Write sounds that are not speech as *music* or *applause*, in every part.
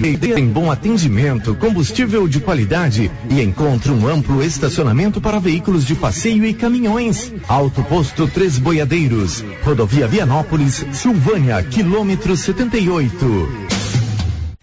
Tem bom atendimento, combustível de qualidade e encontra um amplo estacionamento para veículos de passeio e caminhões. Alto Posto Três Boiadeiros, Rodovia Vianópolis, Silvânia, quilômetro 78.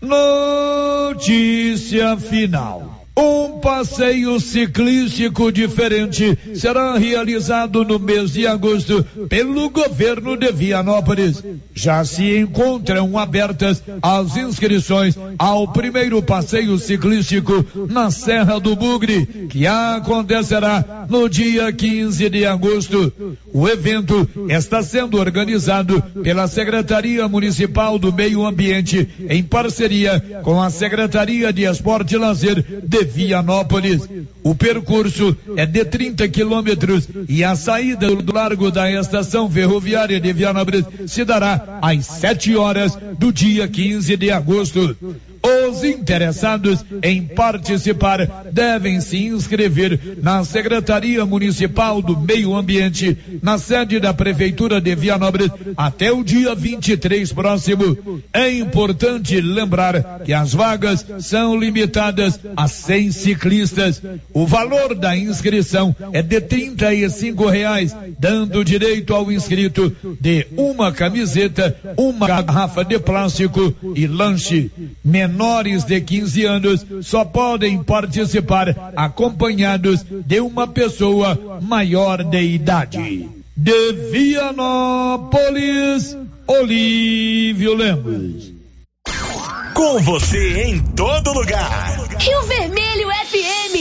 Notícia final. Um passeio ciclístico diferente será realizado no mês de agosto pelo governo de Vianópolis. Já se encontram abertas as inscrições ao primeiro passeio ciclístico na Serra do Bugre, que acontecerá no dia 15 de agosto. O evento está sendo organizado pela Secretaria Municipal do Meio Ambiente em parceria com a Secretaria de Esporte e Lazer de Vianópolis. O percurso é de 30 quilômetros e a saída do largo da estação ferroviária de Vianópolis se dará às 7 horas do dia 15 de agosto. Os interessados em participar devem se inscrever na Secretaria Municipal do Meio Ambiente, na sede da Prefeitura de Vianópolis, até o dia 23 próximo. É importante lembrar que as vagas são limitadas a 100 ciclistas. O valor da inscrição é de 35 reais, dando direito ao inscrito de uma camiseta, uma garrafa de plástico e lanche. Menores de 15 anos só podem participar acompanhados de uma pessoa maior de idade. De Vianópolis, Olívio Lemos. Com você em todo lugar. Rio Vermelho FM.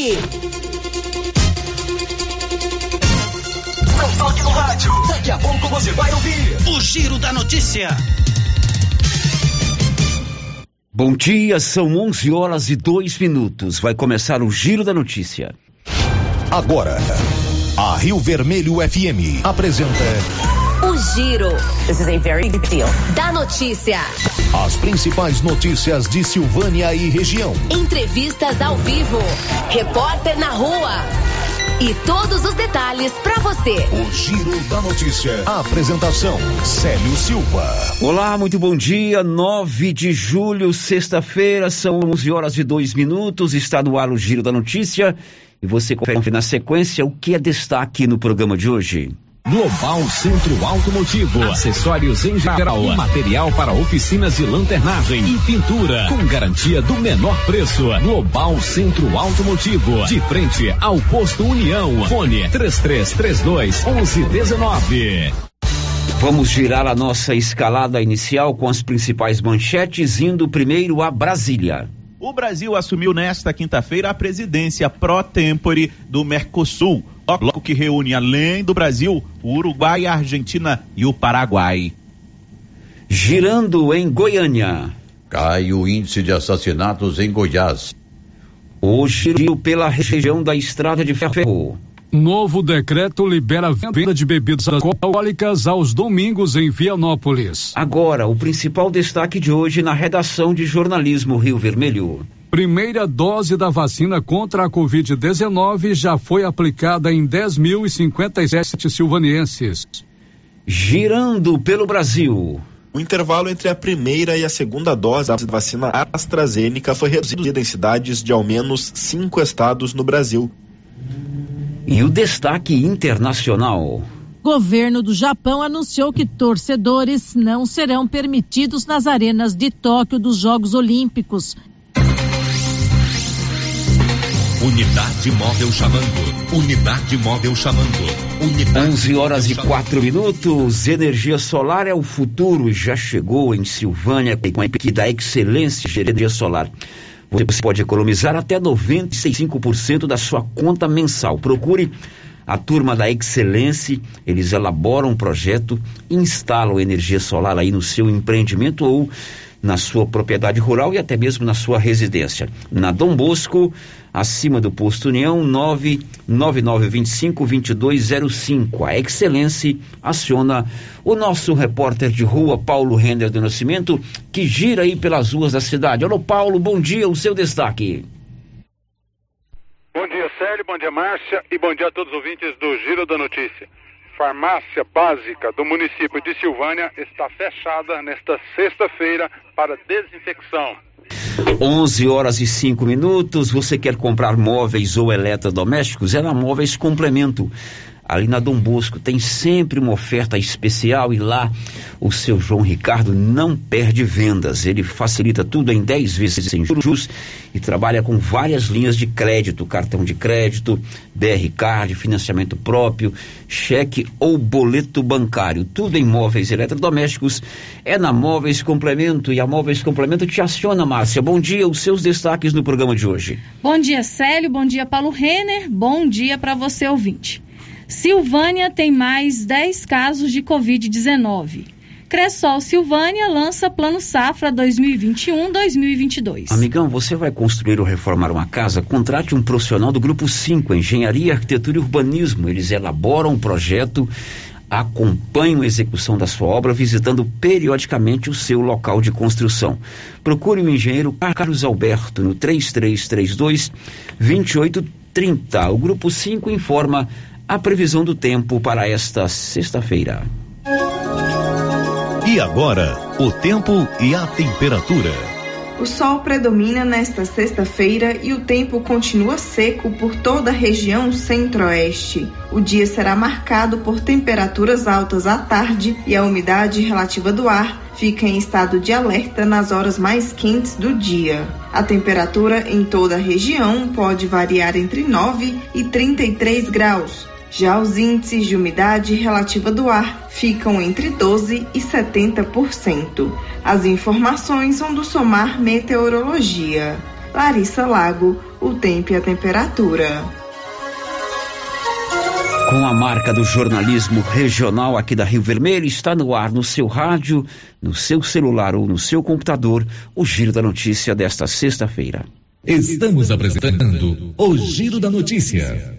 Não toque no rádio. Daqui a pouco você vai ouvir o Giro da Notícia. Bom dia, são 11 horas e 2 minutos. Vai começar o Giro da Notícia. Agora, a Rio Vermelho FM apresenta O Giro. This is a very big deal. Da notícia. as principais notícias de Silvânia e região. Entrevistas ao vivo. Repórter na rua. E todos os detalhes para você. O Giro da Notícia. A apresentação: Célio Silva. Olá, muito bom dia. 9 de julho, sexta-feira, são 11 horas e 2 minutos. Está no ar o Giro da Notícia. E você confere na sequência o que é destaque no programa de hoje. Global Centro Automotivo, acessórios em geral, material para oficinas de lanternagem e pintura, com garantia do menor preço. Global Centro Automotivo, de frente ao posto União. Fone 3332 1119. Vamos girar a nossa escalada inicial com as principais manchetes, indo primeiro a Brasília. O Brasil assumiu nesta quinta-feira a presidência pró tempore do Mercosul, bloco que reúne além do Brasil, o Uruguai, a Argentina e o Paraguai. Girando em Goiânia. Cai o índice de assassinatos em Goiás. Hoje, pela região da Estrada de Ferro. Novo decreto libera venda de bebidas alcoólicas aos domingos em Vianópolis. Agora, o principal destaque de hoje na redação de jornalismo Rio Vermelho. Primeira dose da vacina contra a Covid-19 já foi aplicada em 10.057 silvanienses. Girando pelo Brasil. O intervalo entre a primeira e a segunda dose da vacina AstraZeneca foi reduzido em cidades de ao menos cinco estados no Brasil. E o destaque internacional. Governo do Japão anunciou que torcedores não serão permitidos nas arenas de Tóquio dos Jogos Olímpicos. Unidade móvel chamando. Unidade móvel chamando. Unidade 11 horas e 4 minutos. Energia solar é o futuro já chegou em Silvânia com a equipe da Excelência de Energia Solar. Você pode economizar até 95% da sua conta mensal. Procure a turma da Excelência, eles elaboram um projeto, instalam energia solar aí no seu empreendimento ou na sua propriedade rural e até mesmo na sua residência. Na Dom Bosco, acima do posto União, 99925-2205. A Excelência aciona o nosso repórter de rua, Paulo Render do Nascimento, que gira aí pelas ruas da cidade. Alô, Paulo, bom dia, o seu destaque. Bom dia, Célio, bom dia, Márcia, e bom dia a todos os ouvintes do Giro da Notícia. Farmácia básica do município de Silvânia está fechada nesta sexta-feira para desinfecção. 11 horas e 5 minutos. Você quer comprar móveis ou eletrodomésticos? É na Móveis Complemento. Ali na Dom Bosco tem sempre uma oferta especial e lá o seu João Ricardo não perde vendas. Ele facilita tudo em 10 vezes sem juros e trabalha com várias linhas de crédito, cartão de crédito, BR Card, financiamento próprio, cheque ou boleto bancário. Tudo em móveis eletrodomésticos é na Móveis Complemento e a Móveis Complemento te aciona, Márcia. Bom dia, os seus destaques no programa de hoje. Bom dia, Célio. Bom dia, Paulo Renner. Bom dia para você, ouvinte. Silvânia tem mais 10 casos de Covid-19. Cressol Silvânia lança Plano Safra 2021-2022. Amigão, você vai construir ou reformar uma casa? Contrate um profissional do Grupo 5, Engenharia, Arquitetura e Urbanismo. Eles elaboram um projeto, acompanham a execução da sua obra, visitando periodicamente o seu local de construção. Procure o engenheiro Carlos Alberto no 3332 2830. O Grupo 5 informa a previsão do tempo para esta sexta-feira. E agora, o tempo e a temperatura. O sol predomina nesta sexta-feira e o tempo continua seco por toda a região centro-oeste. O dia será marcado por temperaturas altas à tarde e a umidade relativa do ar fica em estado de alerta nas horas mais quentes do dia. A temperatura em toda a região pode variar entre 9 e 33 graus. Já os índices de umidade relativa do ar ficam entre 12 e 70%. As informações são do Somar Meteorologia. Larissa Lago, o tempo e a temperatura. Com a marca do jornalismo regional aqui da Rio Vermelho, está no ar no seu rádio, no seu celular ou no seu computador, o Giro da Notícia desta sexta-feira. Estamos apresentando o Giro da Notícia.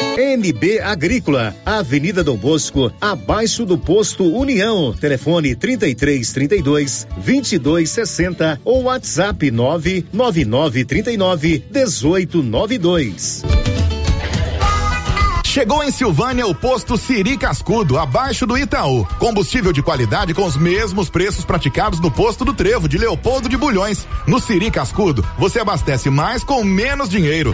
NB Agrícola, Avenida Dom Bosco, abaixo do posto União. Telefone 33 32 22 60 ou WhatsApp 999 39 18 92. Chegou em Silvânia o posto Siri Cascudo, abaixo do Itaú. Combustível de qualidade com os mesmos preços praticados no posto do Trevo de Leopoldo de Bulhões. No Siri Cascudo, você abastece mais com menos dinheiro.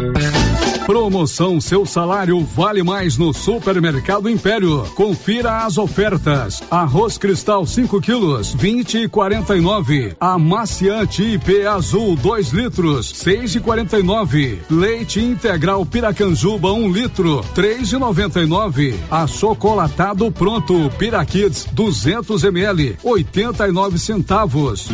Promoção Seu Salário Vale Mais no Supermercado Império. Confira as ofertas. Arroz Cristal 5 quilos, 20 e 49. Amaciante IP Azul 2 litros, 6 e 49. Leite Integral Piracanjuba 1 um litro, 3 e 99. Achocolatado pronto Piraquids 200 ml, 89 centavos.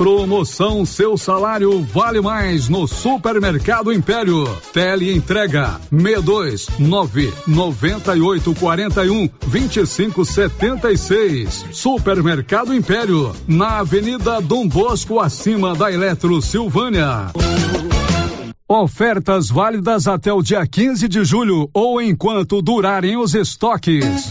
Promoção Seu Salário Vale Mais no Supermercado Império. Tele entrega 62 9 98 41 25 76. Supermercado Império na Avenida Dom Bosco acima da Eletro Silvânia. Ofertas válidas até o dia 15 de julho ou enquanto durarem os estoques.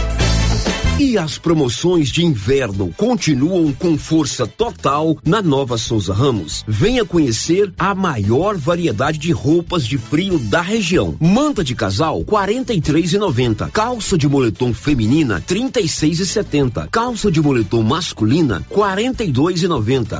E as promoções de inverno continuam com força total na Nova Souza Ramos. Venha conhecer a maior variedade de roupas de frio da região. Manta de casal 43,90. Calça de moletom feminina 36,70. Calça de moletom masculina 42,90.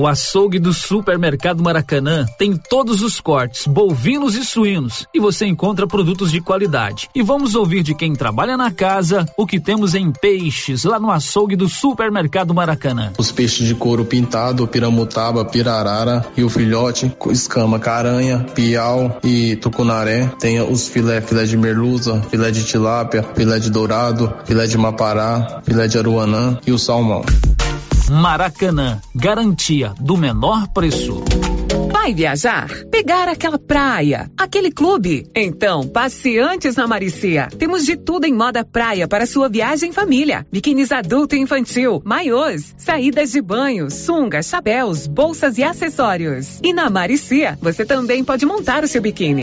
O açougue do Supermercado Maracanã tem todos os cortes, bovinos e suínos, e você encontra produtos de qualidade. E vamos ouvir de quem trabalha na casa o que temos em peixes lá no açougue do Supermercado Maracanã. Os peixes de couro pintado, piramutaba, pirarara e o filhote, escama, caranha, piau e tucunaré. Tem os filé, filé de merluza, filé de tilápia, filé de dourado, filé de mapará, filé de aruanã e o salmão. Maracanã, garantia do menor preço. Vai viajar? Pegar aquela praia? Aquele clube? Então, passe antes na Maricia. Temos de tudo em moda praia para sua viagem em família. Biquínis adulto e infantil, maiôs, saídas de banho, sungas, chapéus, bolsas e acessórios. E na Maricia, você também pode montar o seu biquíni.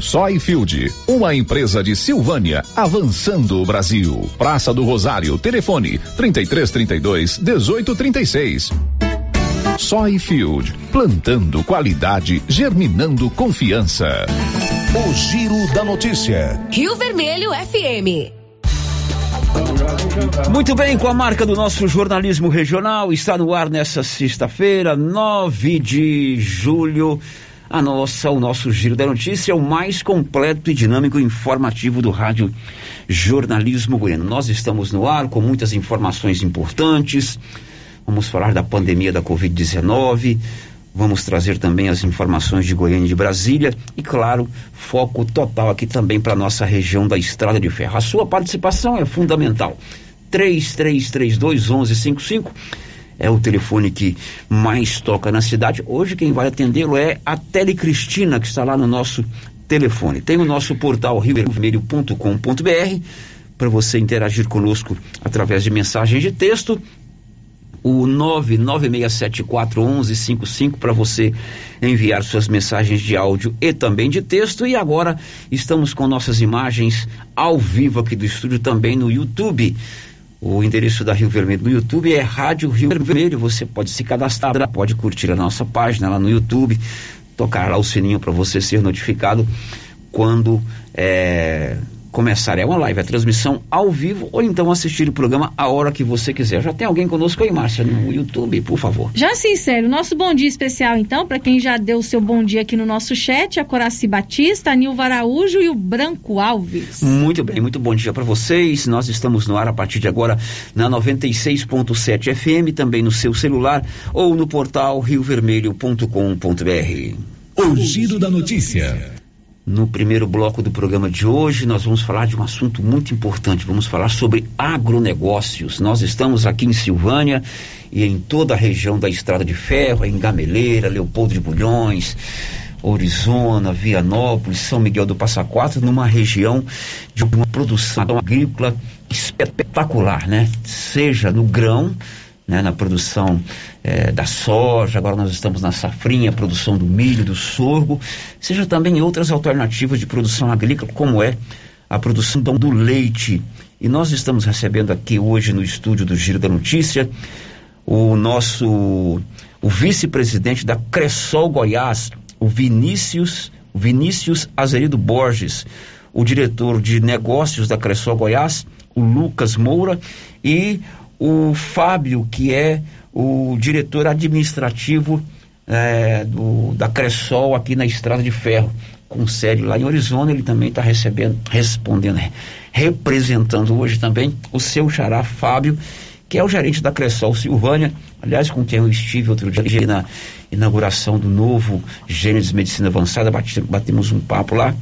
Soyfield, uma empresa de Silvânia, avançando o Brasil. Praça do Rosário, telefone 3332 1836. Soyfield, plantando qualidade, germinando confiança. O Giro da Notícia. Rio Vermelho FM. Muito bem, com a marca do nosso jornalismo regional, está no ar nessa sexta-feira, 9 de julho. A nossa, o nosso Giro da Notícia é o mais completo e dinâmico informativo do rádio Jornalismo Goiano. Nós estamos no ar com muitas informações importantes. Vamos falar da pandemia da Covid-19. Vamos trazer também as informações de Goiânia e de Brasília e, claro, foco total aqui também para nossa região da Estrada de Ferro. A sua participação é fundamental. 3332 1155 é o telefone que mais toca na cidade. Hoje quem vai atendê-lo é a Tele Cristina, que está lá no nosso telefone. Tem o nosso portal riovermelho.com.br para você interagir conosco através de mensagens de texto. O 996741155 para você enviar suas mensagens de áudio e também de texto. E agora estamos com nossas imagens ao vivo aqui do estúdio também no YouTube. O endereço da Rio Vermelho no YouTube é Rádio Rio Vermelho. Você pode se cadastrar, pode curtir a nossa página lá no YouTube, tocar lá o sininho para você ser notificado quando é, começar. É uma live, a transmissão ao vivo, ou então assistir o programa a hora que você quiser. Já tem alguém conosco aí, Márcia, no YouTube, por favor. Já sim, sério. Nosso bom dia especial, então, para quem já deu o seu bom dia aqui no nosso chat, a Coraci Batista, a Nilva Araújo e o Branco Alves. Muito bem, muito bom dia para vocês. Nós estamos no ar a partir de agora na 96.7 FM, também no seu celular ou no portal riovermelho.com.br. O Giro da Notícia. No primeiro bloco do programa de hoje, nós vamos falar de um assunto muito importante. Vamos falar sobre agronegócios. Nós estamos aqui em Silvânia e em toda a região da Estrada de Ferro, em Gameleira, Leopoldo de Bulhões, Orizona, Vianópolis, São Miguel do Passa Quatro, numa região de uma produção agrícola espetacular, né? Seja no grão, né, na produção eh, da soja, agora nós estamos na safrinha, produção do milho, do sorgo, seja também outras alternativas de produção agrícola, como é a produção do leite. E nós estamos recebendo aqui hoje no estúdio do Giro da Notícia o nosso o vice-presidente da Cressol Goiás, o Vinícius, Vinícius Azerido Borges, o diretor de negócios da Cressol Goiás, o Lucas Moura e o Fábio, que é o diretor administrativo é, do, da Cressol aqui na Estrada de Ferro, com sede lá em Arizona, ele também está recebendo, respondendo, representando hoje também o seu xará Fábio, que é o gerente da Cressol Silvânia, aliás, com quem eu estive outro dia na inauguração do novo Gênesis Medicina Avançada, batemos um papo lá,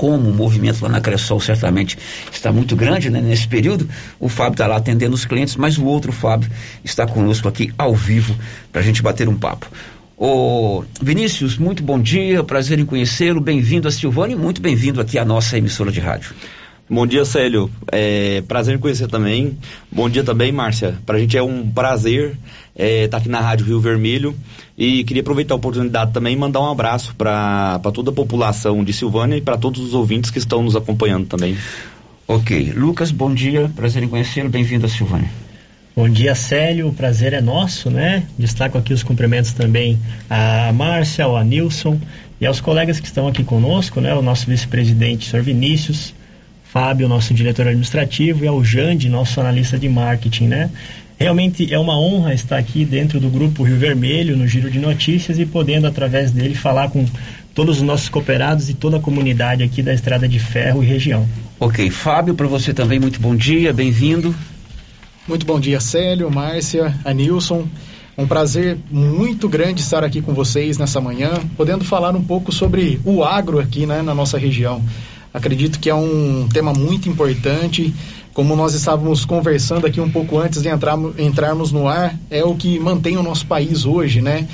como o movimento lá na Cressol certamente está muito grande né, nesse período, o Fábio está lá atendendo os clientes, mas o outro Fábio está conosco aqui ao vivo para a gente bater um papo. Ô, Vinícius, muito bom dia, prazer em conhecê-lo, bem-vindo a Silvânia e muito bem-vindo aqui à nossa emissora de rádio. Bom dia, Célio. É, prazer em conhecer também. Bom dia também, Márcia. Para a gente é um prazer estar é, tá aqui na Rádio Rio Vermelho e queria aproveitar a oportunidade também e mandar um abraço para toda a população de Silvânia e para todos os ouvintes que estão nos acompanhando também. Ok. Lucas, bom dia. Prazer em conhecê-lo. Bem-vindo a Silvânia. Bom dia, Célio. O prazer é nosso, né? Destaco aqui os cumprimentos também a Márcia, ao Nilson e aos colegas que estão aqui conosco, né? O nosso vice-presidente, Sr. Vinícius, Fábio, nosso diretor administrativo, e ao Jande, nosso analista de marketing, né? Realmente é uma honra estar aqui dentro do grupo Rio Vermelho, no Giro de Notícias, e podendo, através dele, falar com todos os nossos cooperados e toda a comunidade aqui da Estrada de Ferro e região. Ok, Fábio, para você também muito bom dia, bem-vindo. Muito bom dia, Célio, Márcia, Anilson. Um prazer muito grande estar aqui com vocês nessa manhã, podendo falar um pouco sobre o agro aqui né, na nossa região. Acredito que é um tema muito importante. Como nós estávamos conversando aqui um pouco antes de entrar, entrarmos no ar, é o que mantém o nosso país hoje, né?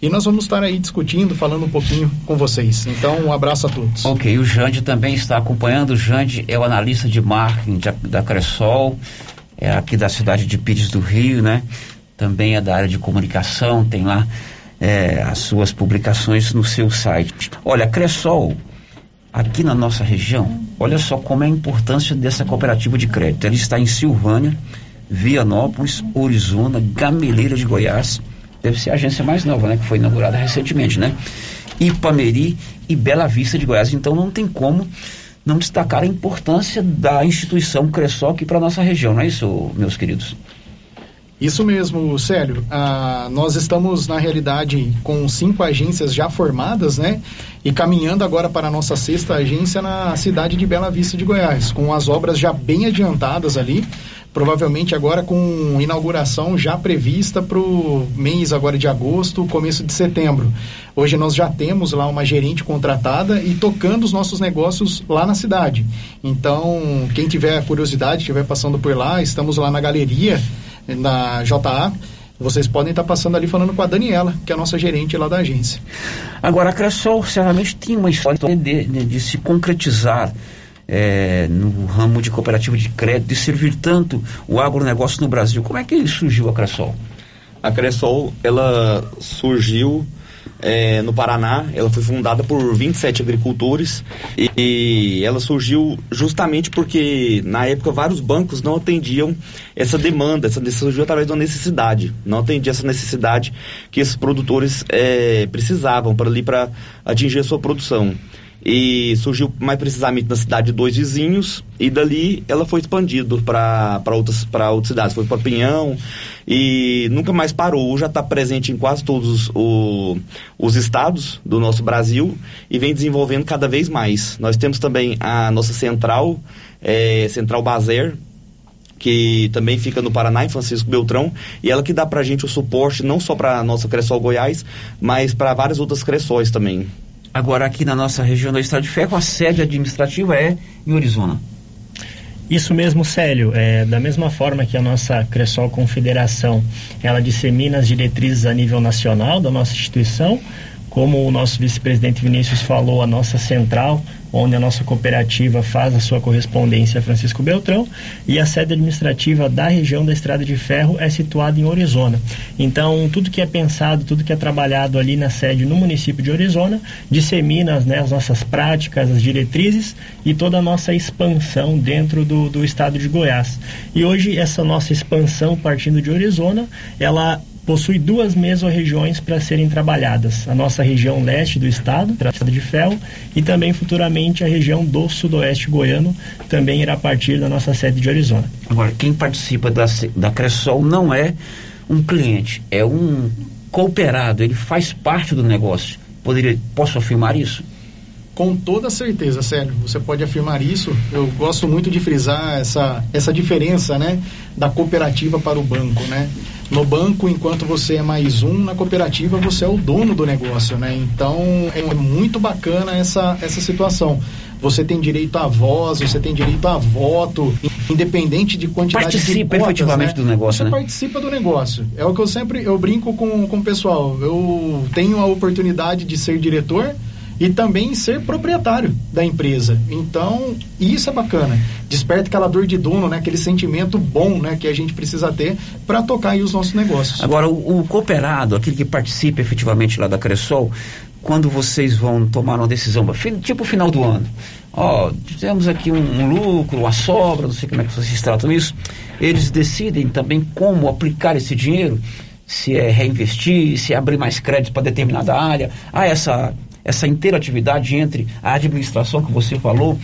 E nós vamos estar aí discutindo, falando um pouquinho com vocês. Então, um abraço a todos. Ok, o Jande também está acompanhando. O Jande é o analista de marketing da Cressol, é aqui da cidade de Pires do Rio, né? Também é da área de comunicação, tem lá é, as suas publicações no seu site. Olha, Cressol aqui na nossa região, olha só como é a importância dessa cooperativa de crédito. Ela está em Silvânia, Vianópolis, Orizona, Gameleira de Goiás, deve ser a agência mais nova, né, que foi inaugurada recentemente, né? Ipameri e Bela Vista de Goiás. Então não tem como não destacar a importância da instituição Cressol aqui para nossa região, não é isso, meus queridos? Isso mesmo, Célio. Ah, nós estamos, na realidade, com cinco agências já formadas, né? E caminhando agora para a nossa sexta agência na cidade de Bela Vista de Goiás, com as obras já bem adiantadas ali. Provavelmente agora com inauguração já prevista para o mês agora de agosto, começo de setembro. Hoje nós já temos lá uma gerente contratada e tocando os nossos negócios lá na cidade. Então, quem tiver curiosidade, estiver passando por lá, estamos lá na galeria na JA. Vocês podem estar passando ali falando com a Daniela, que é a nossa gerente lá da agência. Agora, a Cressol certamente tem uma história de, de, de se concretizar é, no ramo de cooperativa de crédito, de servir tanto o agronegócio no Brasil. Como é que surgiu a Cressol? A Cressol, ela surgiu é, no Paraná. Ela foi fundada por 27 agricultores e, e, ela surgiu justamente porque na época vários bancos não atendiam essa demanda, essa surgiu através de uma necessidade, não atendia essa necessidade que esses produtores é, precisavam para ali para atingir a sua produção e surgiu mais precisamente na cidade de Dois Vizinhos e dali ela foi expandido para outras, outras cidades, foi para Pinhão e nunca mais parou, já está presente em quase todos o, os estados do nosso Brasil e vem desenvolvendo cada vez mais. Nós temos também a nossa central, é, Central Bazer, que também fica no Paraná, em Francisco Beltrão, e ela que dá para a gente o suporte não só para a nossa Cressol Goiás, mas para várias outras Cressóis também. Agora, aqui na nossa região da Estrada de Ferro, a sede administrativa é em Arizona. Isso mesmo, Célio. É, da mesma forma que a nossa Cressol Confederação, ela dissemina as diretrizes a nível nacional da nossa instituição, como o nosso vice-presidente Vinícius falou, a nossa central, onde a nossa cooperativa faz a sua correspondência Francisco Beltrão, e a sede administrativa da região da Estrada de Ferro é situada em Orizona. Então, tudo que é pensado, tudo que é trabalhado ali na sede no município de Orizona, dissemina né, as nossas práticas, as diretrizes e toda a nossa expansão dentro do, do estado de Goiás. E hoje, essa nossa expansão partindo de Orizona, ela possui duas mesorregiões para serem trabalhadas. A nossa região leste do estado, Estrada de Ferro, e também futuramente a região do sudoeste goiano, também irá partir da nossa sede de Arizona. Agora, quem participa da, da Cressol não é um cliente, é um cooperado, ele faz parte do negócio. Poderia, posso afirmar isso? Com toda certeza, Célio. Você pode afirmar isso. Eu gosto muito de frisar essa, essa diferença, né? Da cooperativa para o banco, né? No banco, enquanto você é mais um, na cooperativa você é o dono do negócio, né? Então é muito bacana essa, essa situação. Você tem direito à voz, você tem direito a voto, independente de quantidade Participa de cotas, efetivamente né? do negócio, Você né? participa do negócio. É o que eu sempre eu brinco com, com o pessoal. Eu tenho a oportunidade de ser diretor e também ser proprietário da empresa. Então, isso é bacana. Desperta aquela dor de dono, né? Aquele sentimento bom, né? Que a gente precisa ter para tocar aí os nossos negócios. Agora, o, o cooperado, aquele que participa efetivamente lá da Cressol, quando vocês vão tomar uma decisão, tipo final do ano, ó, temos aqui um, um lucro, uma sobra, não sei como é que vocês tratam isso, eles decidem também como aplicar esse dinheiro, se é reinvestir, se é abrir mais crédito para determinada área, há essa, essa interatividade entre a administração que você falou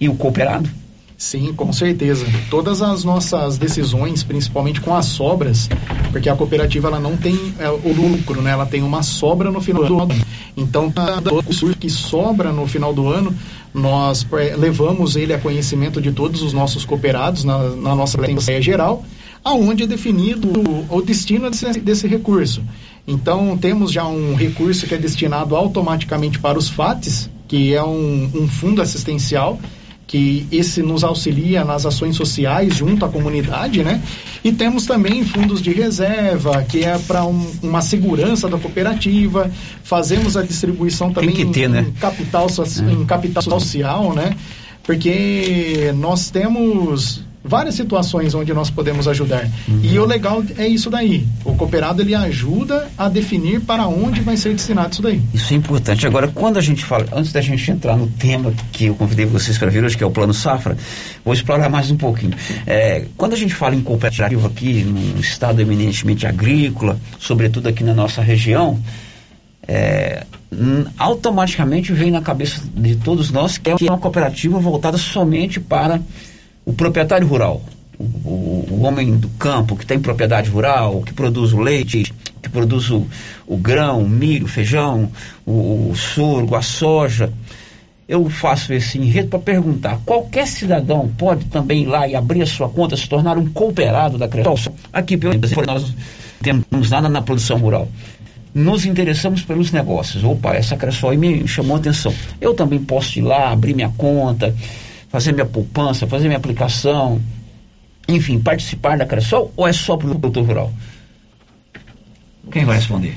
e o cooperado? Sim, com certeza. Todas as nossas decisões, principalmente com as sobras, porque a cooperativa ela não tem é, o lucro, né? Ela tem uma sobra no final do ano. Então, cada recurso que sobra no final do ano, nós é, levamos ele a conhecimento de todos os nossos cooperados na, na nossa Assembleia Geral, aonde é definido o, destino desse, desse recurso. Então, temos já um recurso que é destinado automaticamente para os FATs, que é um, um fundo assistencial, que esse nos auxilia nas ações sociais junto à comunidade, né? E temos também fundos de reserva, que é para um, uma segurança da cooperativa. Fazemos a distribuição também ter, em, né? capital, so- em capital social, né? Porque nós temos várias situações onde nós podemos ajudar. E o legal é isso daí. O cooperado ele ajuda a definir para onde vai ser destinado isso daí. Isso é importante. Agora, quando a gente fala, antes da gente entrar no tema que eu convidei vocês para vir hoje, que é o Plano Safra, vou explorar mais um pouquinho. É, quando a gente fala em cooperativa aqui, num estado eminentemente agrícola, sobretudo aqui na nossa região, é, automaticamente vem na cabeça de todos nós que é uma cooperativa voltada somente para o proprietário rural, o, o- o homem do campo que tem propriedade rural, que produz o leite, que produz o, o grão, o milho, o feijão, o, o sorgo, a soja. Eu faço esse enredo para perguntar: qualquer cidadão pode também ir lá e abrir a sua conta, se tornar um cooperado da Cressol? Aqui, pelo nós temos nada na produção rural nos interessamos pelos negócios. Opa, essa Cressol aí me chamou a atenção. Eu também posso ir lá, abrir minha conta, fazer minha poupança, fazer minha aplicação, enfim, participar da Cressol ou é só para o produtor rural? Quem vai responder?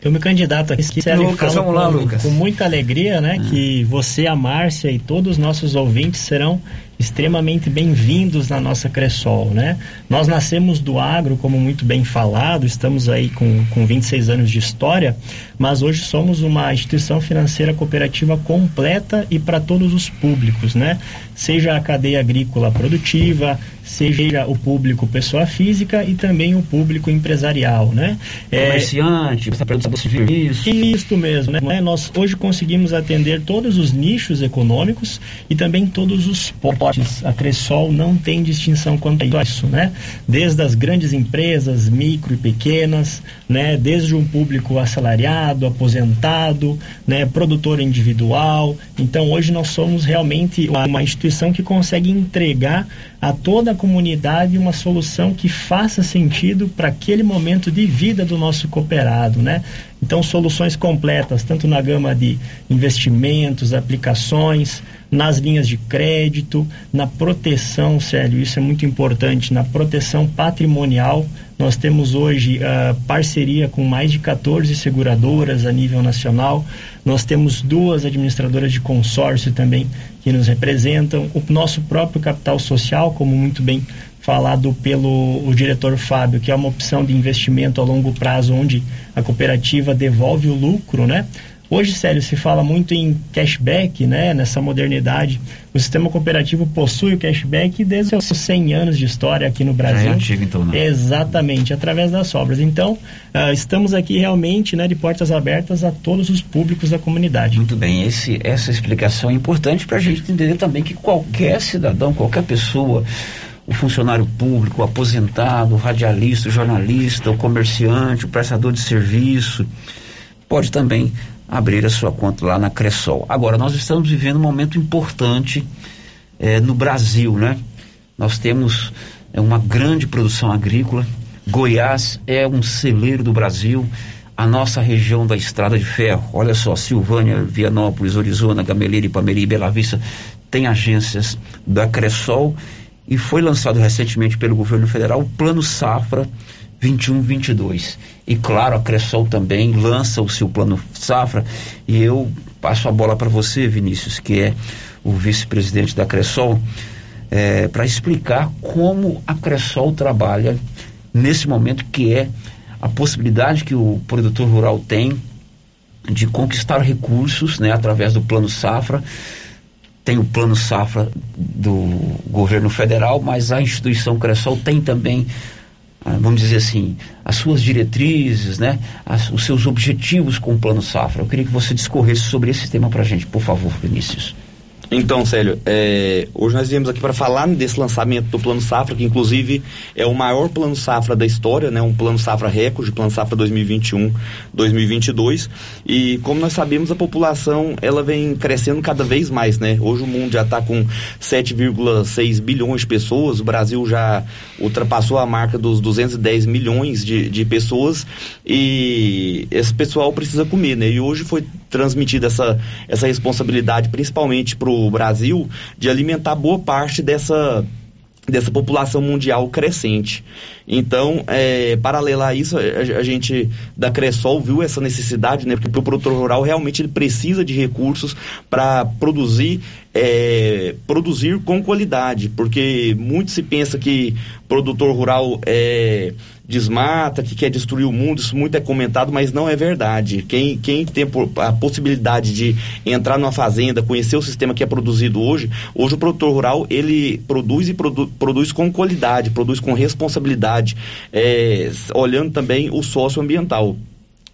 Eu me candidato aqui, Célio, Lucas, vamos lá, com, Lucas. com muita alegria, né, Ah. que você, a Márcia e todos os nossos ouvintes serão extremamente bem-vindos na nossa Cressol, né? Nós nascemos do agro, como muito bem falado, estamos aí com, com 26 anos de história, mas hoje somos uma instituição financeira cooperativa completa e para todos os públicos, né? Seja a cadeia agrícola produtiva, seja o público pessoa física e também o público empresarial, né? É, Comerciante, está produzindo serviço. isso mesmo, né? Nós hoje conseguimos atender todos os nichos econômicos e também todos os potes. A Cressol não tem distinção quanto a isso, né? Desde as grandes empresas, micro e pequenas, né? Desde um público assalariado, aposentado, né? Produtor individual. Então hoje nós somos realmente uma instituição que consegue entregar a toda a comunidade uma solução que faça sentido para aquele momento de vida do nosso cooperado, né? Então, soluções completas, tanto na gama de investimentos, aplicações, nas linhas de crédito, na proteção, Célio, isso é muito importante, na proteção patrimonial. Nós temos hoje ah, parceria com mais de 14 seguradoras a nível nacional. Nós temos duas administradoras de consórcio também que nos representam. O nosso próprio capital social, como muito bem falado pelo o diretor Fábio, que é uma opção de investimento a longo prazo onde a cooperativa devolve o lucro, né? Hoje, sério, se fala muito em cashback, né? Nessa modernidade. O sistema cooperativo possui o cashback desde os 100 anos de história aqui no Brasil. é antigo, então, né? Exatamente, através das sobras. Então, ah, estamos aqui realmente, né, de portas abertas a todos os públicos da comunidade. Muito bem, esse, essa explicação é importante para a gente entender também que qualquer cidadão, qualquer pessoa, o funcionário público, o aposentado, o radialista, o jornalista, o comerciante, o prestador de serviço, pode também abrir a sua conta lá na Cressol. Agora, nós estamos vivendo um momento importante eh, no Brasil, né? Nós temos eh, uma grande produção agrícola. Goiás é um celeiro do Brasil. A nossa região da Estrada de Ferro, olha só, Silvânia, Vianópolis, Orizona, Gameleira, Ipameri e Bela Vista, tem agências da Cressol e foi lançado recentemente pelo governo federal o Plano Safra 21-22. E claro, a Cressol também lança o seu plano safra e eu passo a bola para você, Vinícius, que é o vice-presidente da Cressol, é, para explicar como a Cressol trabalha nesse momento que é a possibilidade que o produtor rural tem de conquistar recursos né, através do plano safra. Tem o plano safra do governo federal, mas a instituição Cressol tem também ah, vamos dizer assim, as suas diretrizes, né, as, os seus objetivos com o Plano Safra. Eu queria que você discorresse sobre esse tema para a gente, por favor, Vinícius. Então, Célio, é, hoje nós viemos aqui para falar desse lançamento do Plano Safra, que inclusive é o maior Plano Safra da história, né? Um Plano Safra recorde, Plano Safra 2021-2022. E como nós sabemos, a população ela vem crescendo cada vez mais, né? Hoje o mundo já está com 7,6 bilhões de pessoas, o Brasil já ultrapassou a marca dos 210 milhões de, de pessoas e esse pessoal precisa comer, né? E hoje foi transmitida essa, essa responsabilidade, principalmente para Brasil, de alimentar boa parte dessa dessa população mundial crescente. Então, é, a isso, a, a, gente da Cressol viu essa necessidade, né? Porque o produtor rural realmente ele precisa de recursos para produzir, é, produzir com qualidade, porque muito se pensa que produtor rural é desmata, que quer destruir o mundo, isso muito é comentado, mas não é verdade. Quem, quem tem a possibilidade de entrar numa fazenda, conhecer o sistema que é produzido hoje, hoje o produtor rural, ele produz e produ, produz com qualidade, produz com responsabilidade, é, olhando também o socioambiental.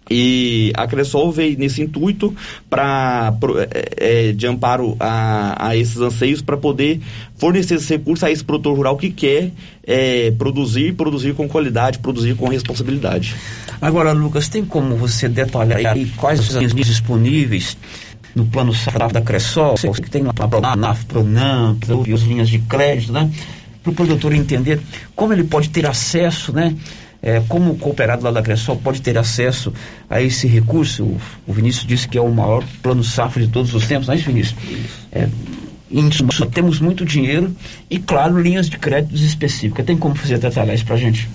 E a Cressol veio nesse intuito para é, é, de amparo a, a esses anseios para poder fornecer esse recurso a esse produtor rural que quer é, produzir, produzir com qualidade, produzir com responsabilidade. Agora, Lucas, tem como você detalhar aí quais os linhas disponíveis no plano SAF da Cressol, que tem lá a Pronaf, Pronamp as linhas de crédito, né? Para o produtor entender como ele pode ter acesso, né? É, como o cooperado lá da Cressol pode ter acesso a esse recurso? O, o, Vinícius disse que é o maior plano safra de todos os tempos, não é isso, Vinícius? É, suma, temos muito dinheiro e, claro, linhas de créditos específicas. Tem como fazer detalhar isso para a gente?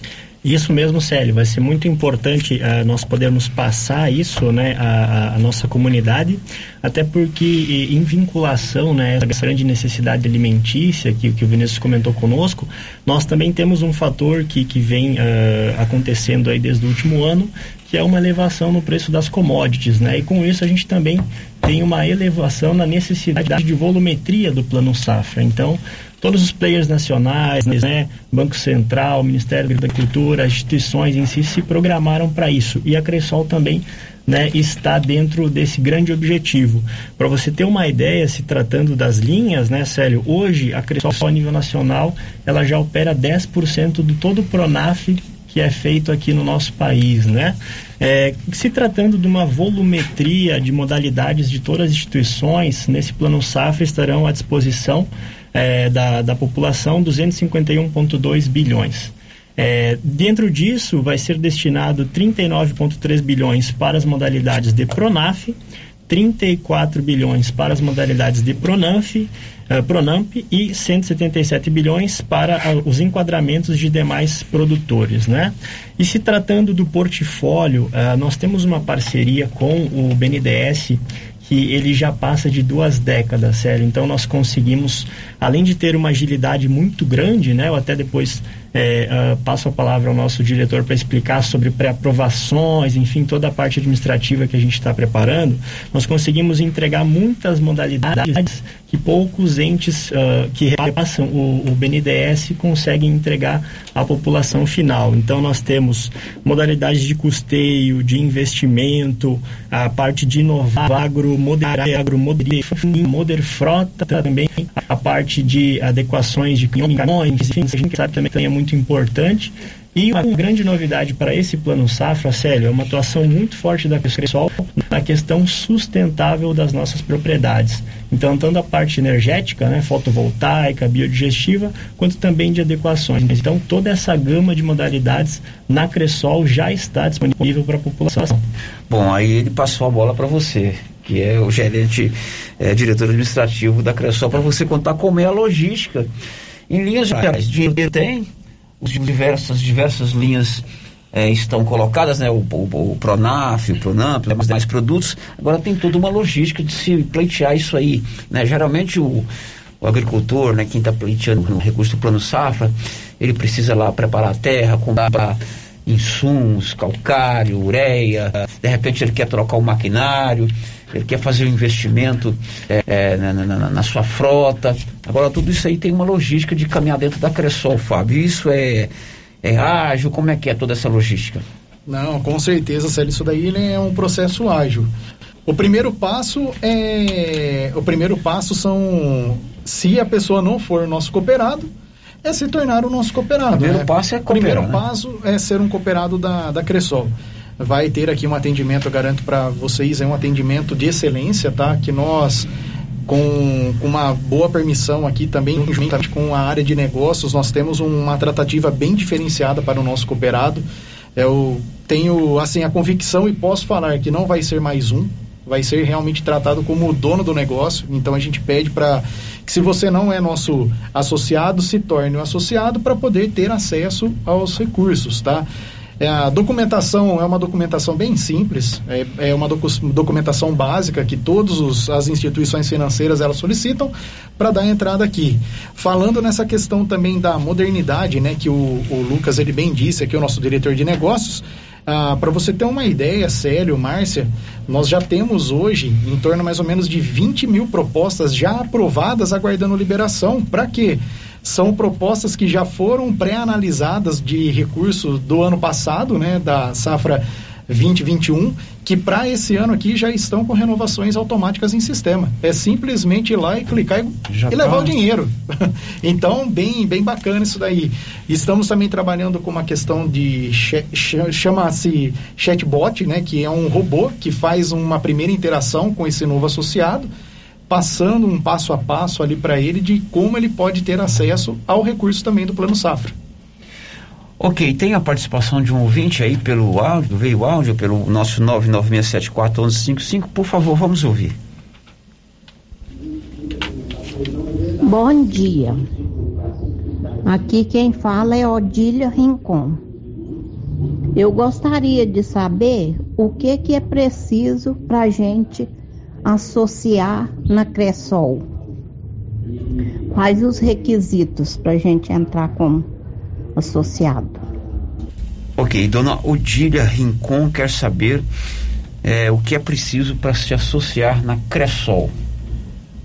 Isso mesmo, Célio. Vai ser muito importante uh, nós podermos passar isso né, à, à, nossa comunidade, até porque em vinculação né, essa grande necessidade alimentícia que, que o Vinícius comentou conosco, nós também temos um fator que, que vem uh, acontecendo aí desde o último ano, que é uma elevação no preço das commodities, né? E com isso a gente também tem uma elevação na necessidade de volumetria do plano safra. Então, todos os players nacionais, né, Banco Central, Ministério da Agricultura, instituições em si se programaram para isso. E a Cressol também né, está dentro desse grande objetivo. Para você ter uma ideia, se tratando das linhas, né, Célio, hoje a Cressol a nível nacional, ela já opera 10% do todo o Pronaf que é feito aqui no nosso país, né? É, se tratando de uma volumetria de modalidades de todas as instituições, nesse plano SAFRA estarão à disposição é, da, da população 251,2 bilhões. É, dentro disso, vai ser destinado 39,3 bilhões para as modalidades de Pronaf, 34 bilhões para as modalidades de Pronanf, uh, Pronamp e 177 bilhões para uh, os enquadramentos de demais produtores, né? E se tratando do portfólio, uh, nós temos uma parceria com o BNDES que ele já passa de duas décadas, sério. Então nós conseguimos, além de ter uma agilidade muito grande, né? Eu até depois é, uh, passo a palavra ao nosso diretor para explicar sobre pré-aprovações, enfim, toda a parte administrativa que a gente está preparando. Nós conseguimos entregar muitas modalidades que poucos entes uh, que repassam o, o BNDES conseguem entregar à população final. Então nós temos modalidades de custeio, de investimento, a parte de inovar agro, moderar agro, moder, frota também, a parte de adequações de caminhões, enfim, a gente sabe também é muito importante. E uma grande novidade para esse plano safra, Célio, é uma atuação muito forte da Cressol na questão sustentável das nossas propriedades. Então, tanto a parte energética, né, fotovoltaica, biodigestiva, quanto também de adequações. Então, toda essa gama de modalidades na Cressol já está disponível para a população. Bom, aí ele passou a bola para você, que é o gerente, é, diretor administrativo da Cressol, para você contar como é a logística. Em linhas gerais, dinheiro tem, os diversas, diversas linhas é, estão colocadas, né, o, o, o Pronaf, o Pronamp, os demais produtos, agora tem toda uma logística de se pleitear isso aí. Né? Geralmente o, o agricultor, né, quem está pleiteando o recurso do plano safra, ele precisa lá preparar a terra, comprar insumos, calcário, ureia, de repente ele quer trocar o maquinário, ele quer fazer um investimento é, é, na, na, na, sua frota. Agora, tudo isso aí tem uma logística de caminhar dentro da Cressol, Fábio. Isso é, é ágil? Como é que é toda essa logística? Não, com certeza, Célio, isso daí é um processo ágil. O primeiro passo é. O primeiro passo são. Se a pessoa não for nosso cooperado, é se tornar o nosso cooperado. O primeiro né? passo é cooperar, primeiro né? passo é ser um cooperado da, da Cressol. Vai ter aqui um atendimento, eu garanto para vocês, é um atendimento de excelência, tá? Que nós com, com uma boa permissão aqui também, juntamente com a área de negócios, nós temos uma tratativa bem diferenciada para o nosso cooperado. Eu tenho assim a convicção e posso falar que não vai ser mais um, vai ser realmente tratado como o dono do negócio. Então a gente pede para que se você não é nosso associado, se torne um associado para poder ter acesso aos recursos, tá? É, a documentação é uma documentação bem simples, é, é uma docu documentação básica que todas as instituições financeiras elas solicitam para dar entrada aqui. Falando nessa questão também da modernidade, né, que o, o Lucas ele bem disse aqui, o nosso diretor de negócios, ah, para você ter uma ideia, Célio, Márcia, nós já temos hoje em torno mais ou menos de 20 mil propostas já aprovadas aguardando liberação. Para quê? São propostas que já foram pré-analisadas de recursos do ano passado, né, da safra 2021, que para esse ano aqui já estão com renovações automáticas em sistema. É simplesmente ir lá e clicar e, e levar tá. o dinheiro. *laughs* então, bem, bem bacana isso daí. Estamos também trabalhando com uma questão de chama-se chatbot, né, que é um robô que faz uma primeira interação com esse novo associado passando um passo a passo ali para ele de como ele pode ter acesso ao recurso também do Plano Safra. Ok, tem a participação de um ouvinte aí pelo áudio, veio áudio pelo nosso 996741155, por favor, vamos ouvir. Bom dia. Aqui quem fala é Odília Rincon. Eu gostaria de saber o que que é preciso para a gente associar na Cressol? Quais os requisitos para a gente entrar como associado? Ok, dona Odília Rincon quer saber é, o que é preciso para se associar na Cressol.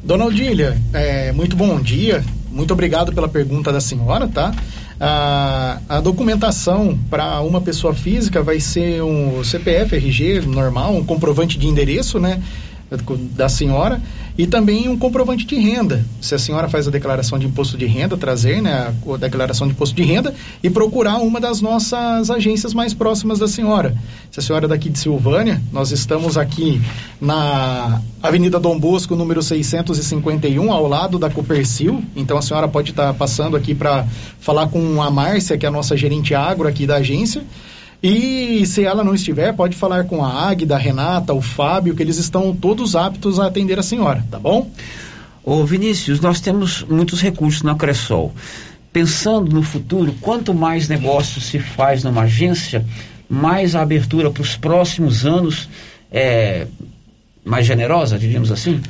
Dona Odília, é, muito bom dia. Muito obrigado pela pergunta da senhora, tá? A, a documentação para uma pessoa física vai ser um CPF, RG normal, um comprovante de endereço, né? Da senhora e também um comprovante de renda. Se a senhora faz a declaração de imposto de renda, trazer né, a, declaração de imposto de renda e procurar uma das nossas agências mais próximas da senhora. Se a senhora é daqui de Silvânia, nós estamos aqui na Avenida Dom Bosco, número 651, ao lado da Copercil. Então a senhora pode estar passando aqui para falar com a Márcia, que é a nossa gerente agro aqui da agência. E se ela não estiver, pode falar com a Águida, a Renata, o Fábio, que eles estão todos aptos a atender a senhora, tá bom? Ô Vinícius, nós temos muitos recursos na Cressol. Pensando no futuro, quanto mais negócio se faz numa agência, mais a abertura para os próximos anos é, mais generosa, diríamos assim?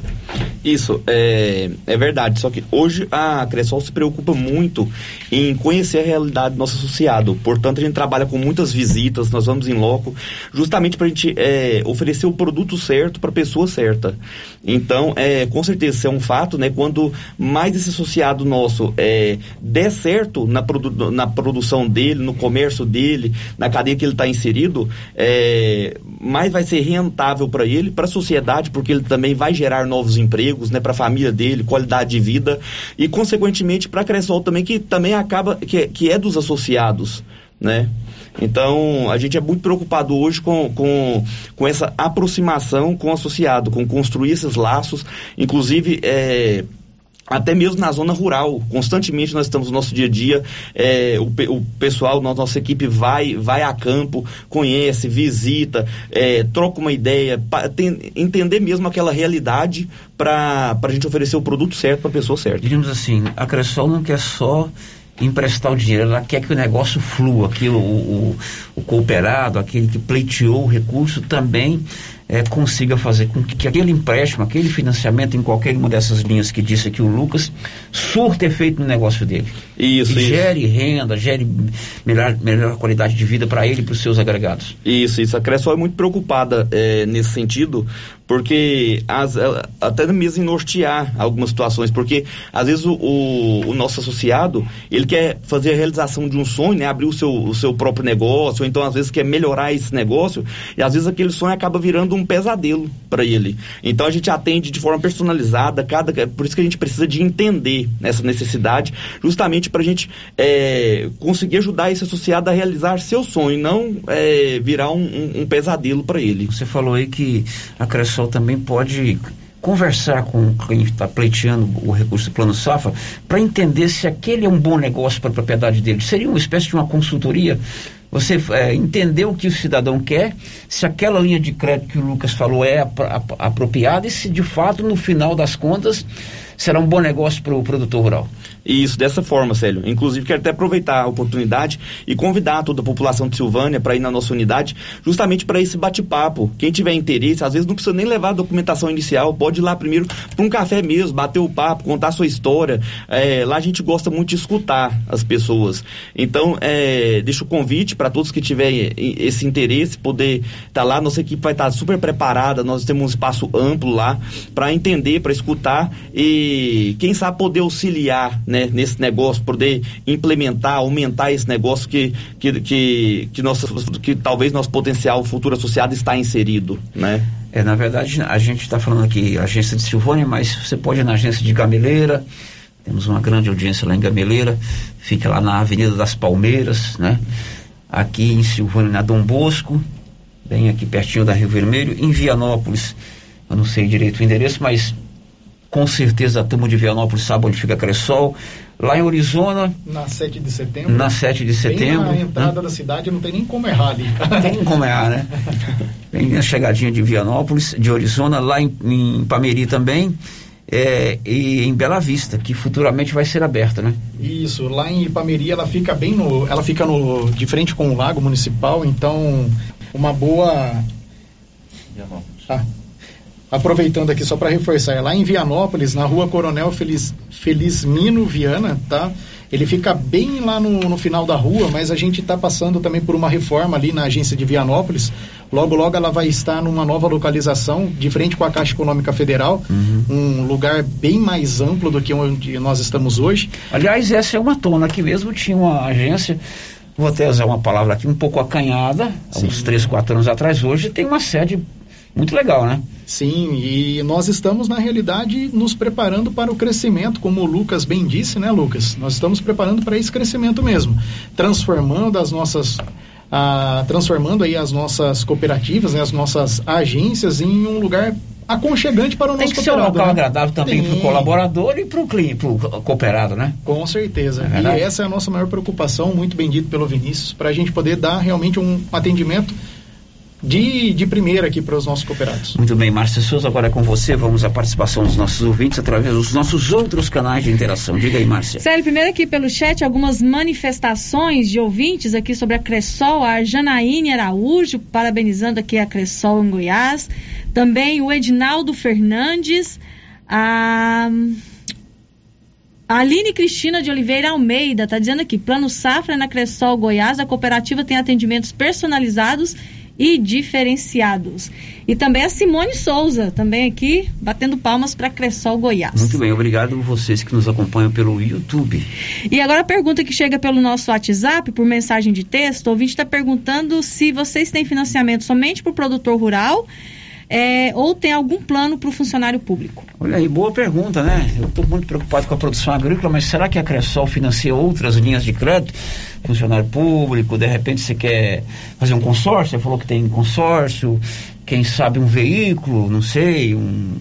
Isso, é, é verdade. Só que hoje a Cressol se preocupa muito em conhecer a realidade do nosso associado. Portanto, a gente trabalha com muitas visitas, nós vamos em loco, justamente para a gente é, oferecer o produto certo para a pessoa certa. Então, é, com certeza, isso é um fato, né? Quando mais esse associado nosso é, der certo na, produ na produção dele, no comércio dele, na cadeia que ele está inserido, é, mais vai ser rentável para ele, para a sociedade, porque ele também vai gerar novos empregos, né? Para a família dele, qualidade de vida e, consequentemente, para a Cressol também, que também acaba, que, que é dos associados né? Então, a gente é muito preocupado hoje com, com, com essa aproximação com o associado, com construir esses laços, inclusive é, até mesmo na zona rural, constantemente nós estamos no nosso dia a dia, é, o, o, pessoal, nossa equipe vai, vai a campo, conhece, visita, é, troca uma ideia, pra, tem, entender mesmo aquela realidade para a gente oferecer o produto certo para a pessoa certa. Diríamos assim, a Cressol não quer só emprestar o dinheiro, ela quer que o negócio flua, que o, o, o cooperado, aquele que pleiteou o recurso, também é, consiga fazer com que, que, aquele empréstimo, aquele financiamento em qualquer uma dessas linhas que disse aqui o Lucas, surta efeito no negócio dele. Isso, e isso. gere renda, gere melhor, melhor qualidade de vida para ele e para os seus agregados. Isso, isso. A Cressol é muito preocupada é, nesse sentido, porque as, até mesmo em nortear algumas situações, porque às vezes o, o, o, nosso associado, ele quer fazer a realização de um sonho, né, abrir o seu, o seu próprio negócio, ou então às vezes quer melhorar esse negócio, e às vezes aquele sonho acaba virando um pesadelo para ele. Então a gente atende de forma personalizada, cada, por isso que a gente precisa de entender essa necessidade, justamente para a gente é, conseguir ajudar esse associado a realizar seu sonho, não é, virar um, um, um pesadelo para ele. Você falou aí que a Cressol também pode conversar com quem está pleiteando o recurso do Plano Safra para entender se aquele é um bom negócio para a propriedade dele. Seria uma espécie de uma consultoria você é, entender o que o cidadão quer, se aquela linha de crédito que o Lucas falou é ap ap apropriada e se de fato, no final das contas, será um bom negócio para o produtor rural. Isso, dessa forma, Célio. Inclusive, quero até aproveitar a oportunidade e convidar toda a população de Silvânia para ir na nossa unidade, justamente para esse bate-papo. Quem tiver interesse, às vezes não precisa nem levar a documentação inicial, pode ir lá primeiro para um café mesmo, bater o papo, contar a sua história. É, lá a gente gosta muito de escutar as pessoas. Então, é, deixo o convite para todos que tiverem esse interesse, poder estar tá lá. Nossa equipe vai estar tá super preparada, nós temos um espaço amplo lá para entender, para escutar e, quem sabe, poder auxiliar, né, nesse negócio, poder implementar, aumentar esse negócio que, que, que, que, nossa, que talvez nosso potencial futuro associado está inserido, né? É, na verdade, a gente está falando aqui agência de Silvânia, mas você pode ir na agência de Gameleira, temos uma grande audiência lá em Gameleira, fica lá na Avenida das Palmeiras, né? Aqui em Silvânia, na Dom Bosco, bem aqui pertinho da Rio Vermelho, em Vianópolis, eu não sei direito o endereço, mas com certeza a turma de Vianópolis sabe onde fica a Cressol. Lá em Orizona. Na 7 de setembro. Na 7 de setembro. Bem na entrada né? da cidade não tem nem como errar ali. Tem como errar, né? *laughs* Bem na chegadinha de Vianópolis, de Orizona, lá em, em Pameri também. É, e em Bela Vista, que futuramente vai ser aberta, né? Isso, lá em Ipameri ela fica bem no. Ela fica no, de frente com o lago municipal, então uma boa. Ah, aproveitando aqui só para reforçar, é lá em Vianópolis, na rua Coronel Feliz, Felizmino Viana, tá? Ele fica bem lá no, no final da rua, mas a gente está passando também por uma reforma ali na agência de Vianópolis. Logo, logo ela vai estar numa nova localização, de frente com a Caixa Econômica Federal, uhum. um lugar bem mais amplo do que onde nós estamos hoje. Aliás, essa é uma tona, aqui mesmo tinha uma agência vou até usar uma palavra aqui um pouco acanhada, Sim. uns 3, 4 anos atrás, hoje tem uma sede muito legal, né? Sim, e nós estamos, na realidade, nos preparando para o crescimento, como o Lucas bem disse, né, Lucas? Nós estamos preparando para esse crescimento mesmo, transformando as nossas. Ah, transformando aí as nossas cooperativas, né, as nossas agências em um lugar aconchegante para o Tem nosso que ser um local né? agradável também para o colaborador e para o cliente, para o cooperado, né? Com certeza. É e essa é a nossa maior preocupação, muito bem dito pelo Vinícius, para a gente poder dar realmente um atendimento de, de primeira aqui para os nossos cooperados. Muito bem, Márcia Souza, agora é com você. Vamos à participação dos nossos ouvintes através dos nossos outros canais de interação. Diga aí, Márcia. Célio, primeiro aqui pelo chat, algumas manifestações de ouvintes aqui sobre a Cressol, a Janaíne Araújo, parabenizando aqui a Cressol em Goiás. Também o Edinaldo Fernandes, a. A Aline Cristina de Oliveira Almeida está dizendo aqui: Plano Safra na Cressol Goiás, a cooperativa tem atendimentos personalizados e diferenciados. E também a Simone Souza, também aqui, batendo palmas para Cressol Goiás. Muito bem, obrigado vocês que nos acompanham pelo YouTube. E agora a pergunta que chega pelo nosso WhatsApp, por mensagem de texto, o ouvinte está perguntando se vocês têm financiamento somente para o produtor rural é, ou tem algum plano para o funcionário público? Olha aí, boa pergunta, né? Eu estou muito preocupado com a produção agrícola, mas será que a Cressol financia outras linhas de crédito? Funcionário público, de repente você quer fazer um consórcio, você falou que tem consórcio, quem sabe um veículo, não sei, um...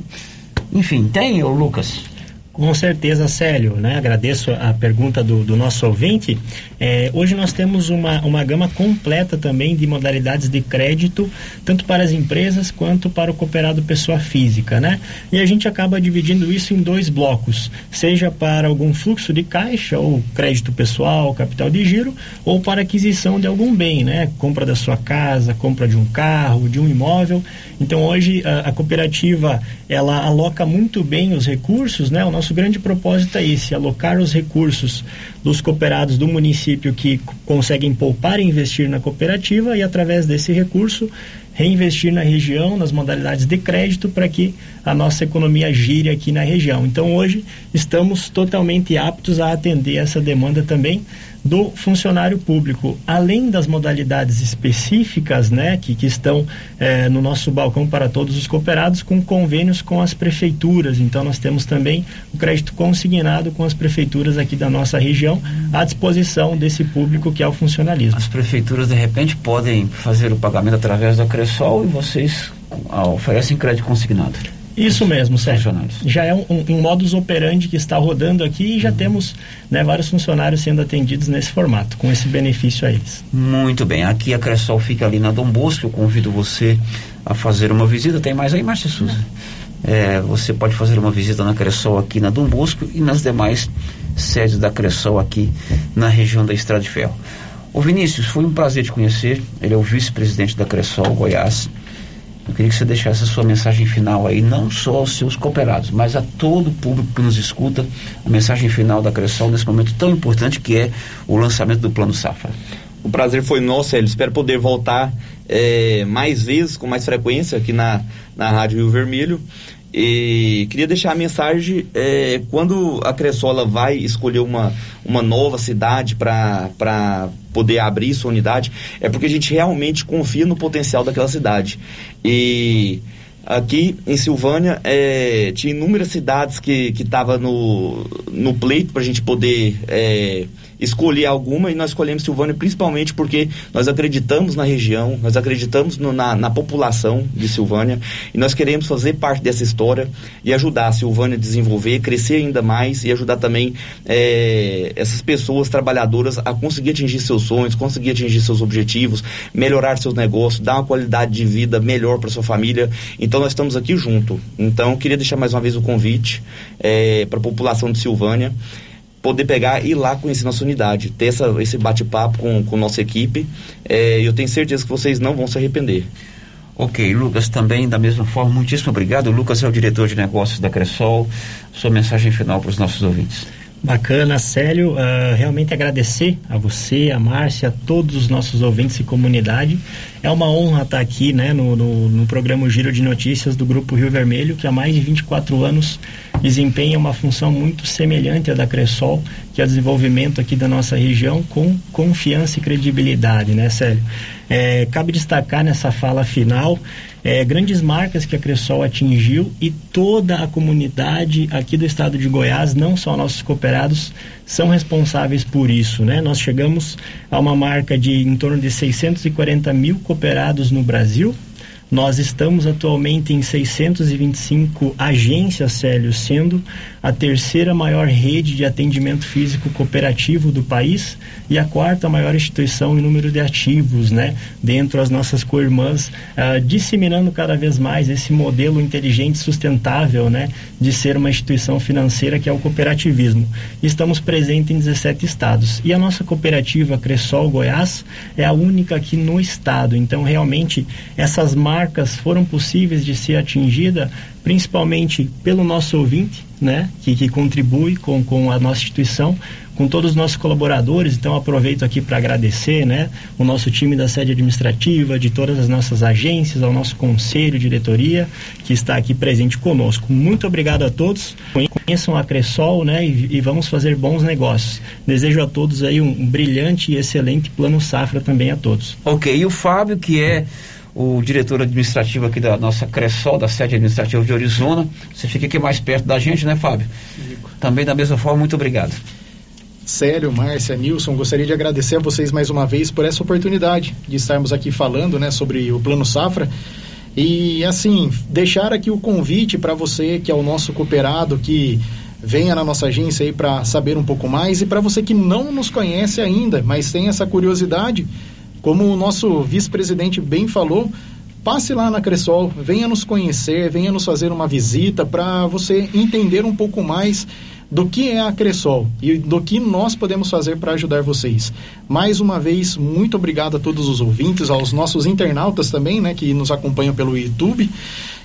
Enfim, tem, Lucas? Com certeza, Célio, né? Agradeço a pergunta do, do nosso ouvinte. É, hoje nós temos uma, uma gama completa também de modalidades de crédito, tanto para as empresas quanto para o cooperado pessoa física, né? E a gente acaba dividindo isso em dois blocos, seja para algum fluxo de caixa, ou crédito pessoal, capital de giro, ou para aquisição de algum bem, né? Compra da sua casa, compra de um carro, de um imóvel. Então hoje a, a cooperativa ela aloca muito bem os recursos, né? O nosso grande propósito é esse, alocar os recursos dos cooperados do município que conseguem poupar e investir na cooperativa e através desse recurso reinvestir na região, nas modalidades de crédito, para que a nossa economia gire aqui na região. Então, hoje, estamos totalmente aptos a atender essa demanda também do funcionário público, além das modalidades específicas, né, que, que estão eh, no nosso balcão para todos os cooperados, com convênios com as prefeituras. Então, nós temos também o crédito consignado com as prefeituras aqui da nossa região à disposição desse público que é o funcionalismo. As prefeituras, de repente, podem fazer o pagamento através da Cressol e vocês ah, oferecem crédito consignado. Isso mesmo, Sérgio. Já é um, um, um, modus operandi que está rodando aqui e já uhum. temos né, vários funcionários sendo atendidos nesse formato, com esse benefício a eles. Muito bem. Aqui a Cressol fica ali na Dom Bosco. Eu convido você a fazer uma visita. Tem mais aí, Márcia Souza? É, você pode fazer uma visita na Cressol aqui na Dom Bosco e nas demais sedes da Cressol aqui na região da Estrada de Ferro. Ô Vinícius, foi um prazer te conhecer. Ele é o vice-presidente da Cressol Goiás. Eu queria que você deixasse a sua mensagem final aí, não só aos seus cooperados, mas a todo o público que nos escuta, a mensagem final da Cressol nesse momento tão importante que é o lançamento do Plano Safra. O prazer foi nosso, Hélio. Espero poder voltar é, mais vezes, com mais frequência, aqui na, na Rádio Rio Vermelho. E queria deixar a mensagem: é, quando a Cressola vai escolher uma, uma nova cidade para poder abrir sua unidade, é porque a gente realmente confia no potencial daquela cidade. E aqui em Silvânia é, tinha inúmeras cidades que estavam no, no pleito para a gente poder. É, escolher alguma e nós escolhemos Silvânia principalmente porque nós acreditamos na região, nós acreditamos no, na, na, população de Silvânia e nós queremos fazer parte dessa história e ajudar a Silvânia a desenvolver, crescer ainda mais e ajudar também é, essas pessoas trabalhadoras a conseguir atingir seus sonhos, conseguir atingir seus objetivos, melhorar seus negócios, dar uma qualidade de vida melhor para sua família. Então nós estamos aqui junto. Então queria deixar mais uma vez o convite é, para a população de Silvânia poder pegar e ir lá conhecer nossa unidade, ter essa, esse bate-papo com, com nossa equipe. É, eu tenho certeza que vocês não vão se arrepender. Ok, Lucas, também da mesma forma, muitíssimo obrigado. O Lucas é o diretor de negócios da Cressol. Sua mensagem final para os nossos ouvintes. Bacana, Célio. Uh, realmente agradecer a você, a Márcia, a todos os nossos ouvintes e comunidade. É uma honra estar aqui né, no, no, no, programa Giro de Notícias do Grupo Rio Vermelho, que há mais de 24 anos desempenha uma função muito semelhante à da Cressol, que é o desenvolvimento aqui da nossa região com confiança e credibilidade, né, Célio? É, cabe destacar nessa fala final é, grandes marcas que a Cressol atingiu e toda a comunidade aqui do estado de Goiás, não só nossos cooperados, são responsáveis por isso. Né? Nós chegamos a uma marca de em torno de 640 mil cooperados no Brasil, nós estamos atualmente em 625 agências, Célio, sendo a terceira maior rede de atendimento físico cooperativo do país e a quarta maior instituição em número de ativos, né? Dentro das nossas co-irmãs, uh, disseminando cada vez mais esse modelo inteligente e sustentável, né? De ser uma instituição financeira que é o cooperativismo. Estamos presentes em 17 estados. E a nossa cooperativa Cressol Goiás é a única aqui no estado. Então, realmente, essas marcas foram possíveis de ser atingida principalmente pelo nosso ouvinte, né, que, que contribui com, com a nossa instituição, com todos os nossos colaboradores. Então, aproveito aqui para agradecer né, o nosso time da sede administrativa, de todas as nossas agências, ao nosso conselho, diretoria, que está aqui presente conosco. Muito obrigado a todos. Conheçam a Cressol né, e, e vamos fazer bons negócios. Desejo a todos aí um, um brilhante e excelente plano safra também a todos. Ok, e o Fábio, que é o diretor administrativo aqui da nossa Cressol, da sede administrativa de Arizona. Você fica aqui mais perto da gente, né, Fábio? Também da mesma forma, muito obrigado. Sério, Márcia, Nilson, gostaria de agradecer a vocês mais uma vez por essa oportunidade de estarmos aqui falando né, sobre o Plano Safra. E assim, deixar aqui o convite para você que é o nosso cooperado, que venha na nossa agência aí para saber um pouco mais e para você que não nos conhece ainda, mas tem essa curiosidade, como o nosso vice-presidente bem falou, passe lá na Cressol, venha nos conhecer, venha nos fazer uma visita para você entender um pouco mais do que é a Cressol e do que nós podemos fazer para ajudar vocês. Mais uma vez, muito obrigado a todos os ouvintes, aos nossos internautas também, né, que nos acompanham pelo YouTube,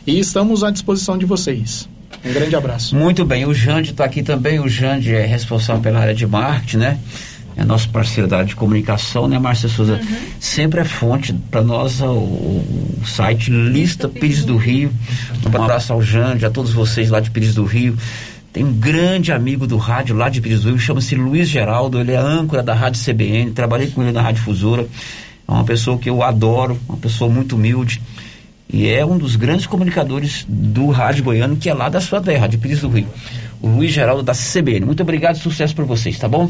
e estamos à disposição de vocês. Um grande abraço. Muito bem, o Jande está aqui também, o Jande é responsável pela área de marketing, né? É nosso parceiro da área de comunicação, né, Márcia Souza? Uhum. Sempre é fonte para nós o, o, site Lista Pires do Rio. Um abraço ao Jande, a todos vocês lá de Pires do Rio. Tem um grande amigo do rádio lá de Pires do Rio, chama-se Luiz Geraldo, ele é âncora da Rádio CBN, trabalhei com ele na Rádio Fusora. É uma pessoa que eu adoro, uma pessoa muito humilde. E é um dos grandes comunicadores do rádio goiano, que é lá da sua terra, de Pires do Rio. O Luiz Geraldo da CBN. Muito obrigado e sucesso para vocês, tá bom?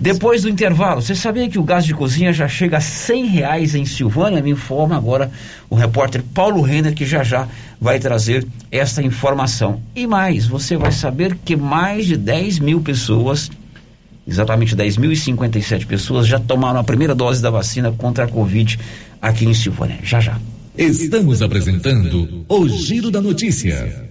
Depois do intervalo, você sabia que o gás de cozinha já chega a cem reais em Silvânia? Me informa agora o repórter Paulo Renner, que já já vai trazer essa informação. E mais, você vai saber que mais de 10 mil pessoas, exatamente 10.057 pessoas, já tomaram a primeira dose da vacina contra a Covid aqui em Silvânia. Já já. Estamos apresentando o Giro da Notícia.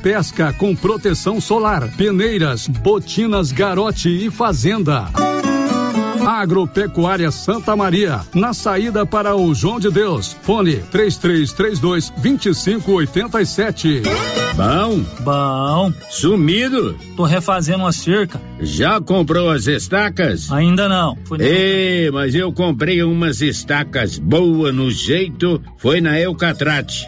pesca com proteção solar, peneiras, botinas Garote e Fazenda. Agropecuária Santa Maria, na saída para o João de Deus. Fone 3332 2587. Bom? Bom. Sumido? Tô refazendo uma cerca. Já comprou as estacas? Ainda não. Ei, mas eu comprei umas estacas boas no jeito, foi na Eucatrate.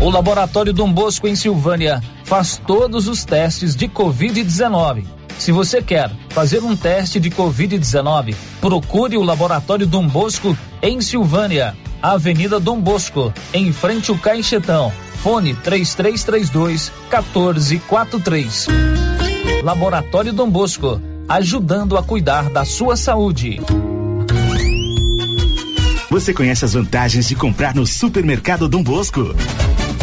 O Laboratório Dom Bosco em Silvânia faz todos os testes de Covid-19. Se você quer fazer um teste de Covid-19, procure o Laboratório Dom Bosco em Silvânia, Avenida Dom Bosco, em frente ao Caixetão. Fone 3332 1443. Laboratório Dom Bosco, ajudando a cuidar da sua saúde. Você conhece as vantagens de comprar no Supermercado Dom Bosco?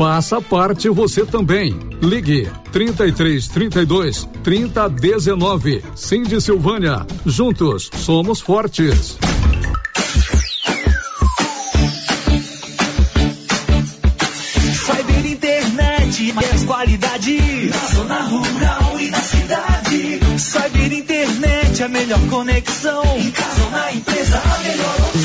Faça parte você também. Ligue 33 32 30 19. Cindy Silvânia. Juntos somos fortes. Cyber internet, mais qualidade. Na zona rural e na cidade. Cyber internet, a melhor conexão. Em casa ou na empresa, a melhor opção.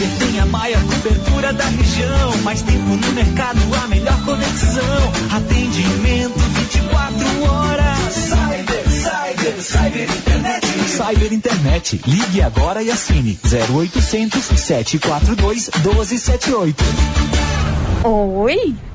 Cyber tem a maior cobertura da região. Mais tempo no mercado, a melhor conexão. Atendimento 24 horas. Cyber, Cyber, Cyber Internet. Cyber Internet. Ligue agora e assine 0800 742 1278. Oi?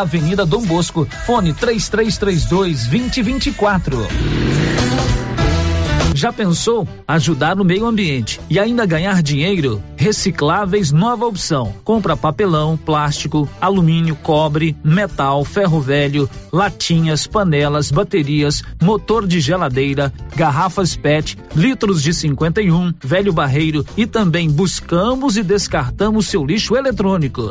Avenida Dom Bosco, fone 3332 2024. Já pensou ajudar no meio ambiente e ainda ganhar dinheiro? Recicláveis nova opção. Compra papelão, plástico, alumínio, cobre, metal, ferro velho, latinhas, panelas, baterias, motor de geladeira, garrafas PET, litros de 51, velho barreiro e também buscamos e descartamos seu lixo eletrônico.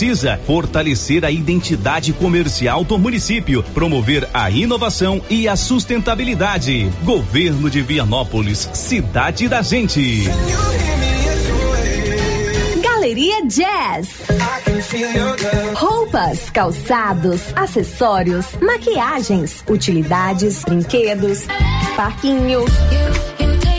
precisa fortalecer a identidade comercial do município, promover a inovação e a sustentabilidade. Governo de Vianópolis, cidade da gente. Galeria Jazz. Roupas, calçados, acessórios, maquiagens, utilidades, brinquedos, parquinho.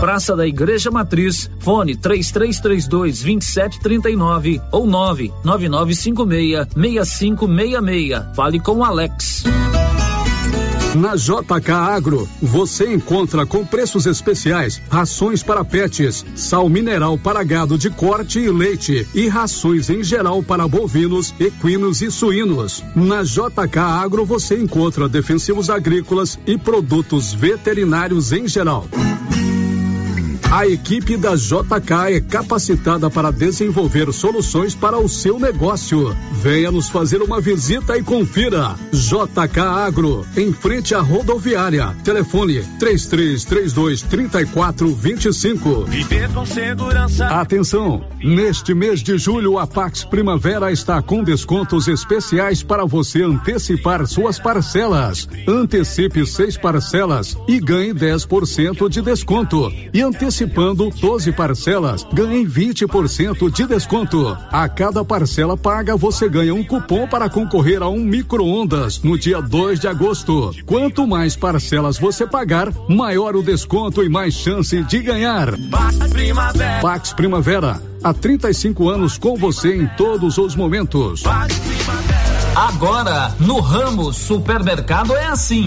Praça da Igreja Matriz, fone 3332 2739 ou 99956 6566. Fale com Alex. Na JK Agro, você encontra com preços especiais rações para pets, sal mineral para gado de corte e leite e rações em geral para bovinos, equinos e suínos. Na JK Agro você encontra defensivos agrícolas e produtos veterinários em geral. A equipe da JK é capacitada para desenvolver soluções para o seu negócio. Venha nos fazer uma visita e confira. JK Agro, em frente à rodoviária. Telefone 3332 3425. Viver com segurança. Atenção! Neste mês de julho, a Pax Primavera está com descontos especiais para você antecipar suas parcelas. Antecipe seis parcelas e ganhe 10% de desconto. E antecipando 12 parcelas, ganhe 20% de desconto. A cada parcela paga, você ganha um cupom para concorrer a um micro-ondas no dia 2 de agosto. Quanto mais parcelas você pagar, maior o desconto e mais chance de ganhar. Pax Primavera, há 35 anos com você em todos os momentos. Agora, no Ramos Supermercado é assim.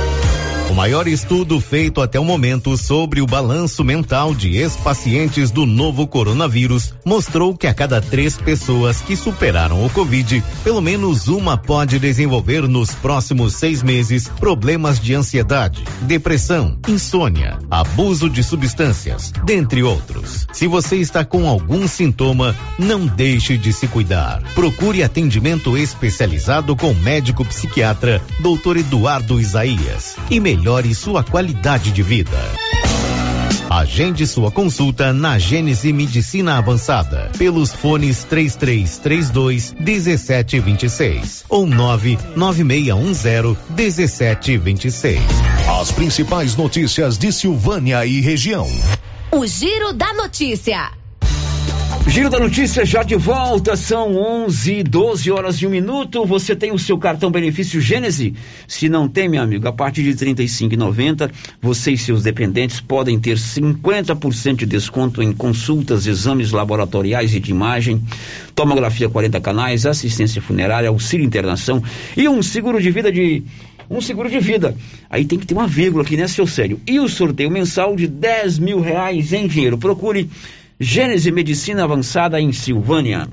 O maior estudo feito até o momento sobre o balanço mental de ex-pacientes do novo coronavírus mostrou que a cada três pessoas que superaram o Covid, pelo menos uma pode desenvolver nos próximos seis meses problemas de ansiedade, depressão, insônia, abuso de substâncias, dentre outros. Se você está com algum sintoma, não deixe de se cuidar. Procure atendimento especializado com médico psiquiatra, Dr. Eduardo Isaías. E melhore sua qualidade de vida. Agende sua consulta na Gênese Medicina Avançada pelos fones 3332 1726 ou 99610 1726. As principais notícias de Silvânia e região. O Giro da Notícia. Giro da Notícia já de volta, são 11, 12 horas e um minuto. Você tem o seu cartão benefício Gênese? Se não tem, meu amigo, a partir de R$ 35,90, você e seus dependentes podem ter 50% de desconto em consultas, exames laboratoriais e de imagem, tomografia 40 canais, assistência funerária, auxílio internação e um seguro de vida de um seguro de vida. Aí tem que ter uma vírgula aqui, né, seu sério? E o sorteio mensal de 10 mil reais em dinheiro. Procure Gênese Medicina Avançada em Silvânia.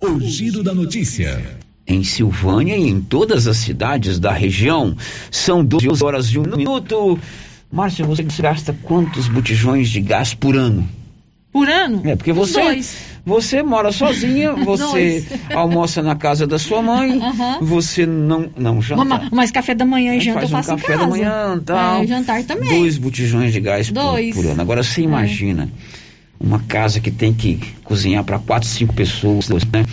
O Giro da Notícia. Em Silvânia e em todas as cidades da região, são 12 horas e um minuto. Márcia, você gasta quantos botijões de gás por ano? Por ano? É, porque você, Dois. você mora sozinha, *laughs* você *laughs* almoça na casa da sua mãe, Aham. você não, não janta. Mas, mas café da manhã e janta faz eu um faço em café casa. da manhã e tal. É, jantar também. Dois botijões de gás por, Dois. por ano. Agora você imagina uma casa que tem que cozinhar para quatro, cinco pessoas, né?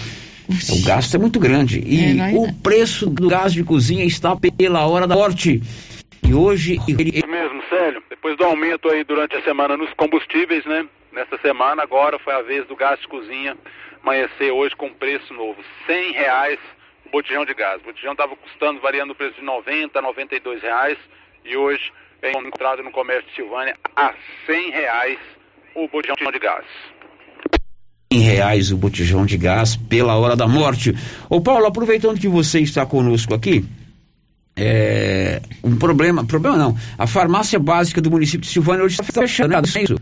O gasto é muito grande. E É verdade. o preço do gás de cozinha está pela hora da morte. E hoje. Isso mesmo, Célio. Depois do aumento aí durante a semana nos combustíveis, né? Nessa semana agora foi a vez do gás de cozinha amanhecer hoje com preço novo, cem reais o botijão de gás. O botijão estava custando, variando o preço de 90 a 92 reais e hoje é encontrado no comércio de Silvânia a cem reais o botijão de gás. em reais o botijão de gás pela hora da morte. Ô Paulo, aproveitando que você está conosco aqui, é, um problema, problema não, a farmácia básica do município de Silvânia hoje está fechada, é isso?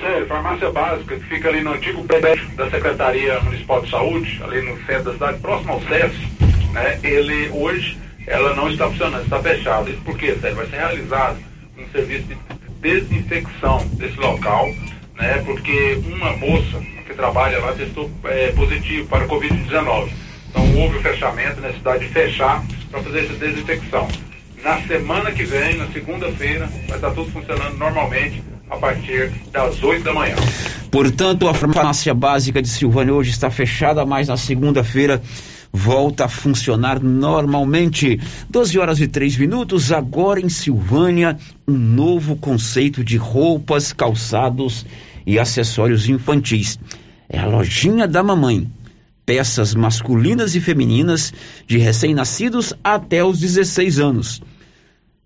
Sério, farmácia básica que fica ali no antigo prédio da Secretaria Municipal de Saúde, ali no centro da cidade, próximo ao CES, né? Ele hoje ela não está funcionando, está fechada. Isso porque, sério, vai ser realizado um serviço de desinfecção desse local, né? Porque uma moça que trabalha lá testou é, positivo para a Covid-19. Então houve o fechamento, necessidade de fechar para fazer essa desinfecção. Na semana que vem, na segunda-feira, vai estar tudo funcionando normalmente a partir das 8 da manhã. Portanto, a farmácia básica de Silvânia hoje está fechada, mas na segunda-feira volta a funcionar normalmente. 12 horas e 3 minutos, agora em Silvânia, um novo conceito de roupas, calçados e acessórios infantis. É a lojinha da mamãe. Peças masculinas e femininas de recém-nascidos até os 16 anos.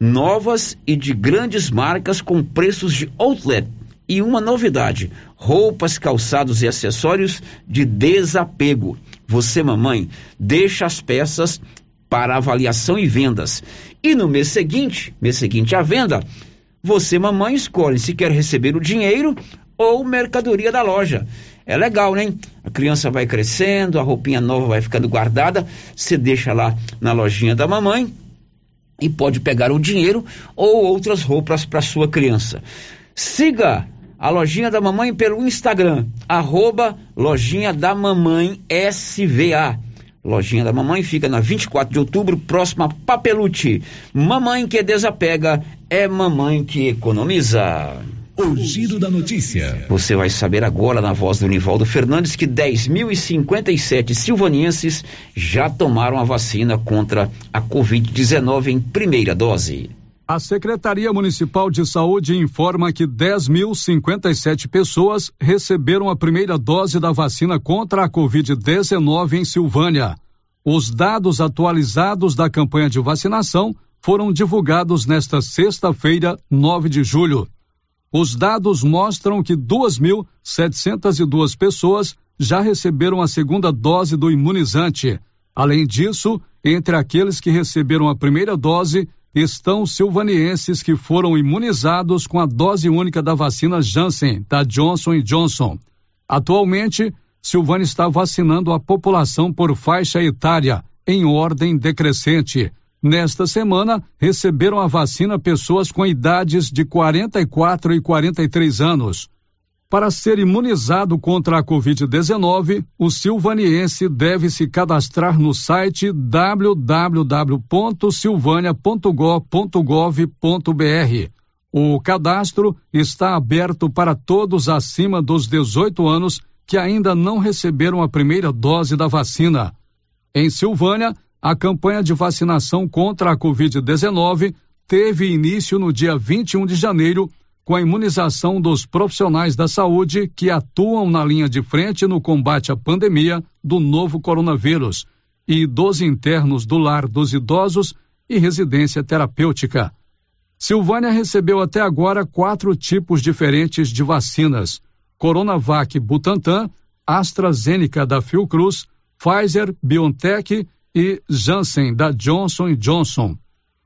Novas e de grandes marcas com preços de outlet. E uma novidade: roupas, calçados e acessórios de desapego. Você, mamãe, deixa as peças para avaliação e vendas. E no mês seguinte, mês seguinte à venda, você, mamãe, escolhe se quer receber o dinheiro ou mercadoria da loja. É legal, né? A criança vai crescendo, a roupinha nova vai ficando guardada, você deixa lá na lojinha da mamãe e pode pegar o dinheiro ou outras roupas para sua criança. Siga a lojinha da mamãe pelo Instagram, arroba lojinha da mamãe SVA. Lojinha da mamãe fica na 24 de outubro, próxima a Papelute. Mamãe que desapega é mamãe que economiza. O giro da notícia. Você vai saber agora na voz do Nivaldo Fernandes que 10.057 silvanienses já tomaram a vacina contra a Covid-19 em primeira dose. A Secretaria Municipal de Saúde informa que 10.057 pessoas receberam a primeira dose da vacina contra a Covid-19 em Silvânia. Os dados atualizados da campanha de vacinação foram divulgados nesta sexta-feira, 9 de julho. Os dados mostram que 2.702 pessoas já receberam a segunda dose do imunizante. Além disso, entre aqueles que receberam a primeira dose, estão silvanienses que foram imunizados com a dose única da vacina Janssen, da Johnson Johnson. Atualmente, Silvânia está vacinando a população por faixa etária, em ordem decrescente. Nesta semana, receberam a vacina pessoas com idades de 44 e 43 anos. Para ser imunizado contra a Covid-19, o silvaniense deve se cadastrar no site www.silvania.gov.br. O cadastro está aberto para todos acima dos 18 anos que ainda não receberam a primeira dose da vacina. Em Silvânia, a campanha de vacinação contra a Covid-19 teve início no dia 21 de janeiro, com a imunização dos profissionais da saúde que atuam na linha de frente no combate à pandemia do novo coronavírus e dos internos do lar dos idosos e residência terapêutica. Silvânia recebeu até agora quatro tipos diferentes de vacinas: Coronavac Butantan, AstraZeneca da Fiocruz, Pfizer, BioNTech e Janssen, da Johnson Johnson.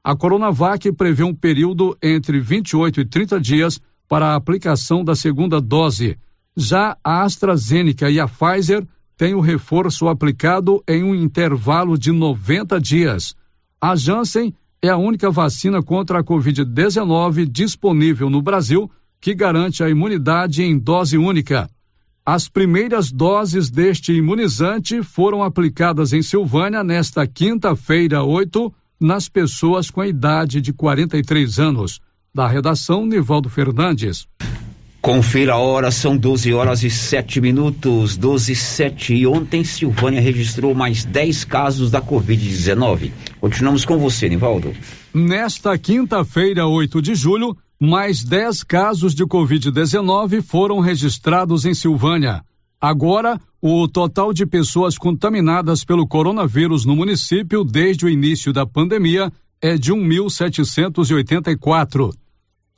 A Coronavac prevê um período entre 28 e 30 dias para a aplicação da segunda dose. Já a AstraZeneca e a Pfizer têm o reforço aplicado em um intervalo de 90 dias. A Janssen é a única vacina contra a Covid-19 disponível no Brasil que garante a imunidade em dose única. As primeiras doses deste imunizante foram aplicadas em Silvânia nesta quinta-feira, 8, nas pessoas com a idade de 43 anos. Da redação, Nivaldo Fernandes. Confira a hora, são 12 horas e 7 minutos, 12 e 7. E ontem Silvânia registrou mais 10 casos da Covid-19. Continuamos com você, Nivaldo. Nesta quinta-feira, 8 de julho, mais 10 casos de Covid-19 foram registrados em Silvânia. Agora, o total de pessoas contaminadas pelo coronavírus no município desde o início da pandemia é de 1.784.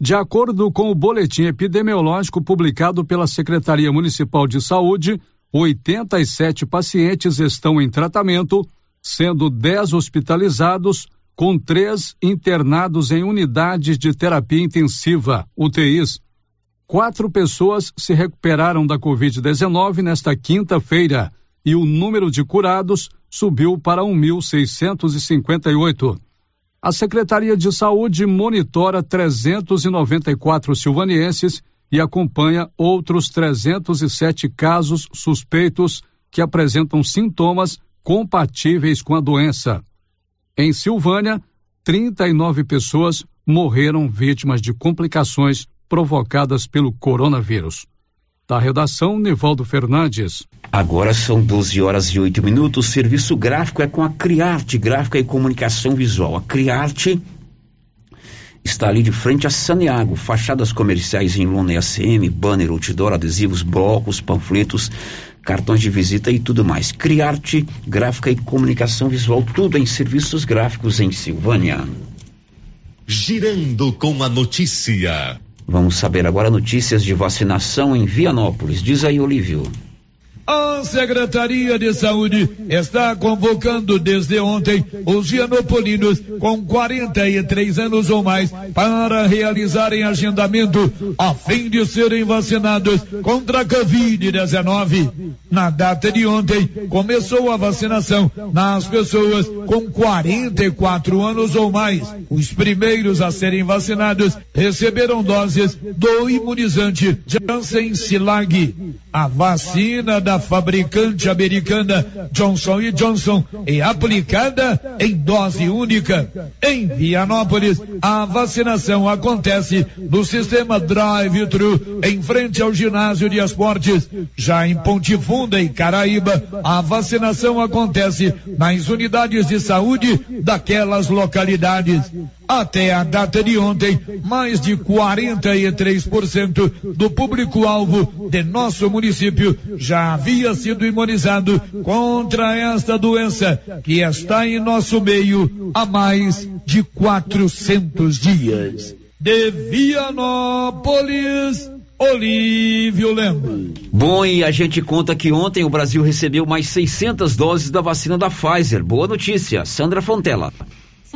De acordo com o boletim epidemiológico publicado pela Secretaria Municipal de Saúde, 87 pacientes estão em tratamento, sendo 10 hospitalizados, com três internados em unidades de terapia intensiva, UTIs. Quatro pessoas se recuperaram da Covid-19 nesta quinta-feira e o número de curados subiu para 1.658. A Secretaria de Saúde monitora 394 silvanienses e acompanha outros 307 casos suspeitos que apresentam sintomas compatíveis com a doença. Em Silvânia, 39 pessoas morreram vítimas de complicações provocadas pelo coronavírus. Da redação, Nivaldo Fernandes. Agora são 12 horas e 8 minutos. O serviço gráfico é com a Criarte Gráfica e Comunicação Visual. A Criarte está ali de frente a Saneago, fachadas comerciais em lona e ACM, banner, outdoor, adesivos, blocos, panfletos, cartões de visita e tudo mais. Criarte Gráfica e Comunicação Visual, tudo em serviços gráficos em Silvânia. Girando com a notícia. Vamos saber agora notícias de vacinação em Vianópolis. Diz aí, Olívio. A Secretaria de Saúde está convocando desde ontem os gianopolinos com 43 anos ou mais para realizarem agendamento a fim de serem vacinados contra a Covid-19. Na data de ontem, começou a vacinação nas pessoas com 44 anos ou mais. Os primeiros a serem vacinados receberam doses do imunizante Janssen Silag. A vacina da fabricante americana Johnson Johnson é aplicada em dose única. Em Vianópolis, a vacinação acontece no sistema drive-thru em frente ao ginásio de esportes. Já em Ponte Funda e Caraíba, a vacinação acontece nas unidades de saúde daquelas localidades. Até a data de ontem, mais de 43% do público-alvo de nosso município já havia sido imunizado contra esta doença que está em nosso meio há mais de 400 dias. De Vianópolis, Olívio Lemos. Bom, e a gente conta que ontem o Brasil recebeu mais 600 doses da vacina da Pfizer. Boa notícia, Sandra Fontela.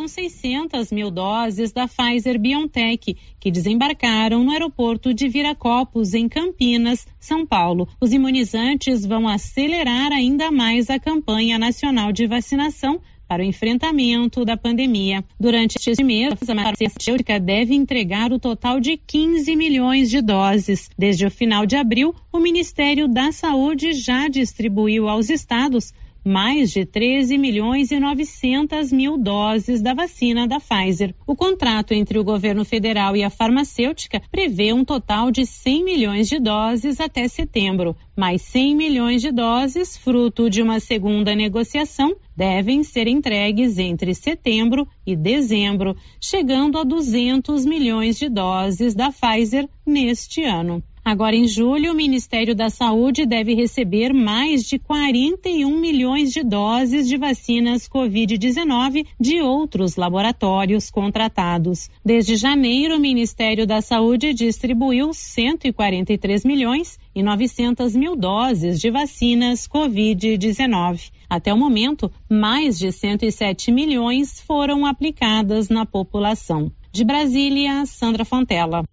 São 600 mil doses da Pfizer BioNTech que desembarcaram no aeroporto de Viracopos, em Campinas, São Paulo. Os imunizantes vão acelerar ainda mais a campanha nacional de vacinação para o enfrentamento da pandemia. Durante este mês, a farmacêutica deve entregar o total de 15 milhões de doses. Desde o final de abril, o Ministério da Saúde já distribuiu aos estados mais de 13 milhões e 900 mil doses da vacina da Pfizer. O contrato entre o governo federal e a farmacêutica prevê um total de 100 milhões de doses até setembro. Mais 100 milhões de doses, fruto de uma segunda negociação, devem ser entregues entre setembro e dezembro, chegando a 200 milhões de doses da Pfizer neste ano. Agora, em julho, o Ministério da Saúde deve receber mais de 41 milhões de doses de vacinas Covid-19 de outros laboratórios contratados. Desde janeiro, o Ministério da Saúde distribuiu 143 milhões e 900 mil doses de vacinas Covid-19. Até o momento, mais de 107 milhões foram aplicadas na população. De Brasília, Sandra Fontela.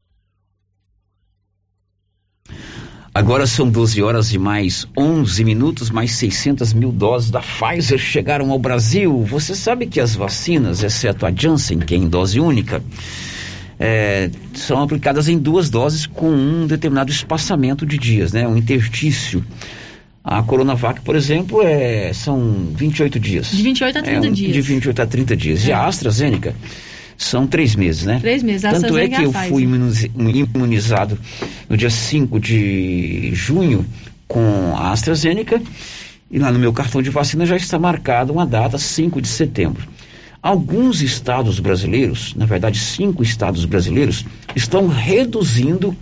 Agora são 12 horas e mais 11 minutos, mais 600 mil doses da Pfizer chegaram ao Brasil. Você sabe que as vacinas, exceto a Janssen, que é em dose única, é, são aplicadas em duas doses com um determinado espaçamento de dias, né? Um interstício. A Coronavac, por exemplo, é, são 28 dias. De 28 a 30 é um, dias. De 28 a 30 dias. É. E a AstraZeneca são três meses, né? Três meses. A Tanto é que eu faz, fui imunizado no dia 5 de junho com a AstraZeneca e lá no meu cartão de vacina já está marcada uma data, 5 de setembro. Alguns estados brasileiros, na verdade cinco estados brasileiros, estão reduzindo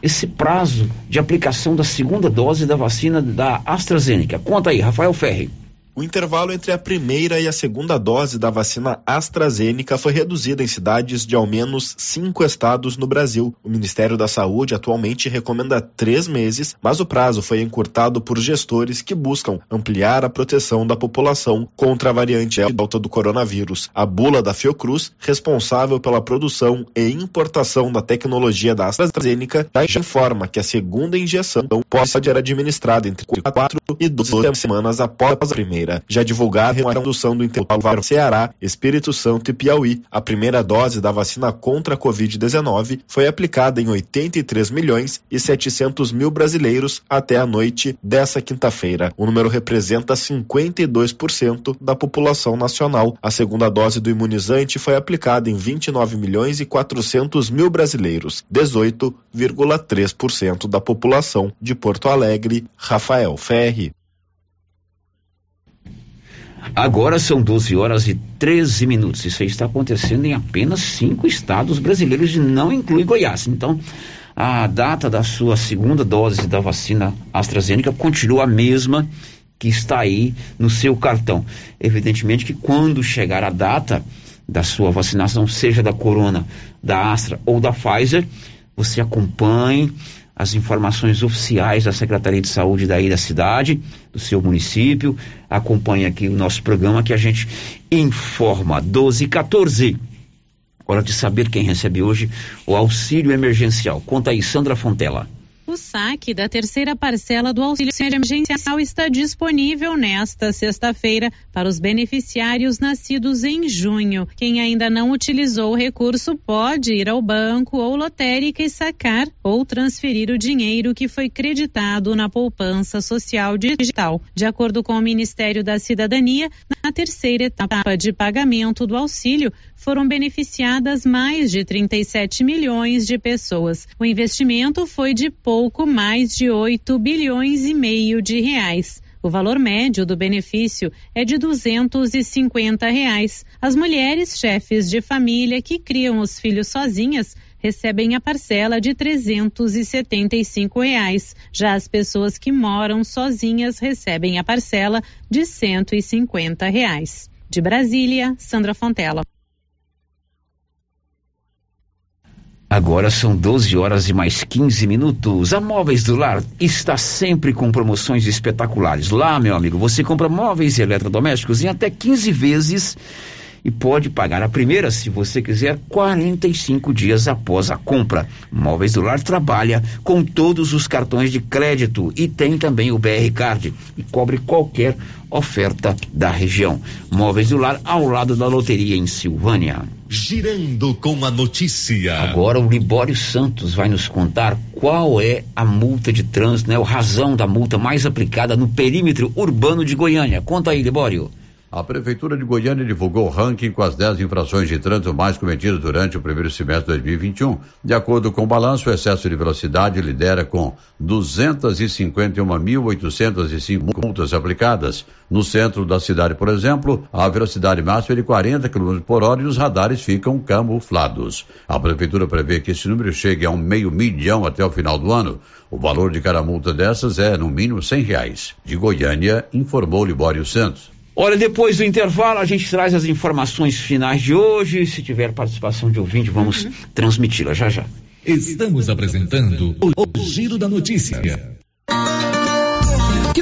esse prazo de aplicação da segunda dose da vacina da AstraZeneca. Conta aí, Rafael Ferri. O intervalo entre a primeira e a segunda dose da vacina AstraZeneca foi reduzido em cidades de ao menos cinco estados no Brasil. O Ministério da Saúde atualmente recomenda três meses, mas o prazo foi encurtado por gestores que buscam ampliar a proteção da população contra a variante delta do coronavírus. A bula da Fiocruz, responsável pela produção e importação da tecnologia da AstraZeneca, já informa que a segunda injeção pode ser administrada entre quatro e 12 semanas após a primeira já divulgaram a redução do intervalo Ceará, Espírito Santo e Piauí. A primeira dose da vacina contra a Covid-19 foi aplicada em 83 milhões e 700 mil brasileiros até a noite dessa quinta-feira. O número representa 52% da população nacional. A segunda dose do imunizante foi aplicada em 29 milhões e 400 mil brasileiros, 18,3% da população de Porto Alegre. Rafael Ferri. Agora são 12 horas e 13 minutos. Isso está acontecendo em apenas cinco estados brasileiros e não inclui Goiás. Então, a data da sua segunda dose da vacina AstraZeneca continua a mesma que está aí no seu cartão. Evidentemente que quando chegar a data da sua vacinação, seja da Corona, da Astra ou da Pfizer, você acompanhe as informações oficiais da Secretaria de Saúde daí da cidade, do seu município. Acompanhe aqui o nosso programa que a gente informa. 12 e 14. Hora de saber quem recebe hoje o auxílio emergencial. Conta aí, Sandra Fontela. O saque da terceira parcela do auxílio emergencial está disponível nesta sexta-feira para os beneficiários nascidos em junho. Quem ainda não utilizou o recurso pode ir ao banco ou lotérica e sacar ou transferir o dinheiro que foi creditado na poupança social digital. De acordo com o Ministério da Cidadania, na terceira etapa de pagamento do auxílio, foram beneficiadas mais de 37 milhões de pessoas. O investimento foi de pouco mais de 8 bilhões e meio de reais. O valor médio do benefício é de 250 reais. As mulheres chefes de família que criam os filhos sozinhas recebem a parcela de 375 reais. Já as pessoas que moram sozinhas recebem a parcela de 150 reais. De Brasília, Sandra Fontela. Agora são 12 horas e mais 15 minutos. A Móveis do Lar está sempre com promoções espetaculares. Lá, meu amigo, você compra móveis e eletrodomésticos em até 15 vezes e pode pagar a primeira, se você quiser, 45 dias após a compra. Móveis do Lar trabalha com todos os cartões de crédito e tem também o BR Card e cobre qualquer oferta da região. Móveis do Lar ao lado da loteria em Silvânia. Girando com a notícia. Agora o Libório Santos vai nos contar qual é a multa de trânsito, né? O razão da multa mais aplicada no perímetro urbano de Goiânia. Conta aí, Libório. A Prefeitura de Goiânia divulgou o ranking com as 10 infrações de trânsito mais cometidas durante o primeiro semestre de 2021. De acordo com o balanço, o excesso de velocidade lidera com 251.805 multas aplicadas. No centro da cidade, por exemplo, a velocidade máxima é de 40 km por hora e os radares ficam camuflados. A Prefeitura prevê que esse número chegue a um meio milhão até o final do ano. O valor de cada multa dessas é, no mínimo, R$ reais. De Goiânia, informou Libório Santos. Olha, depois do intervalo, a gente traz as informações finais de hoje. Se tiver participação de ouvinte, vamos transmiti-la já já. Estamos apresentando o, o Giro da Notícia.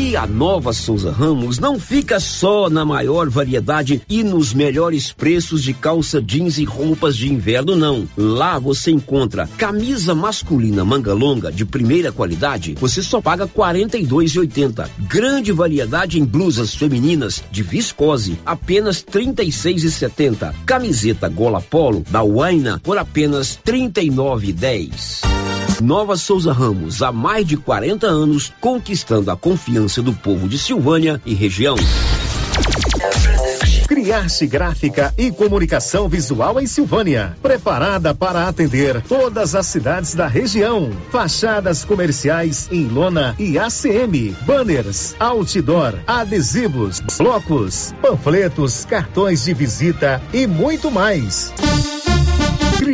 E a nova Souza Ramos não fica só na maior variedade e nos melhores preços de calça jeans e roupas de inverno, não. Lá você encontra camisa masculina manga longa de primeira qualidade, você só paga R$ 42,80. Grande variedade em blusas femininas de viscose, apenas R$ 36,70. Camiseta gola polo da Waina por apenas R$ 39,10. Nova Souza Ramos, há mais de 40 anos, conquistando a confiança do povo de Silvânia e região. Criarte Gráfica e Comunicação Visual em Silvânia. Preparada para atender todas as cidades da região. Fachadas comerciais em lona e ACM. Banners, outdoor, adesivos, blocos, panfletos, cartões de visita e muito mais.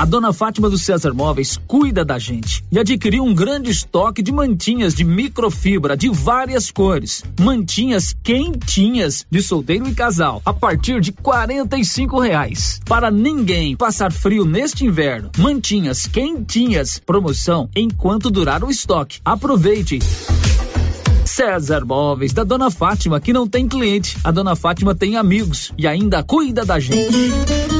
A dona Fátima do César Móveis cuida da gente e adquiriu um grande estoque de mantinhas de microfibra de várias cores. Mantinhas quentinhas de solteiro e casal a partir de R$ reais. Para ninguém passar frio neste inverno, mantinhas quentinhas, promoção enquanto durar o estoque. Aproveite! César Móveis, da Dona Fátima, que não tem cliente. A Dona Fátima tem amigos e ainda cuida da gente.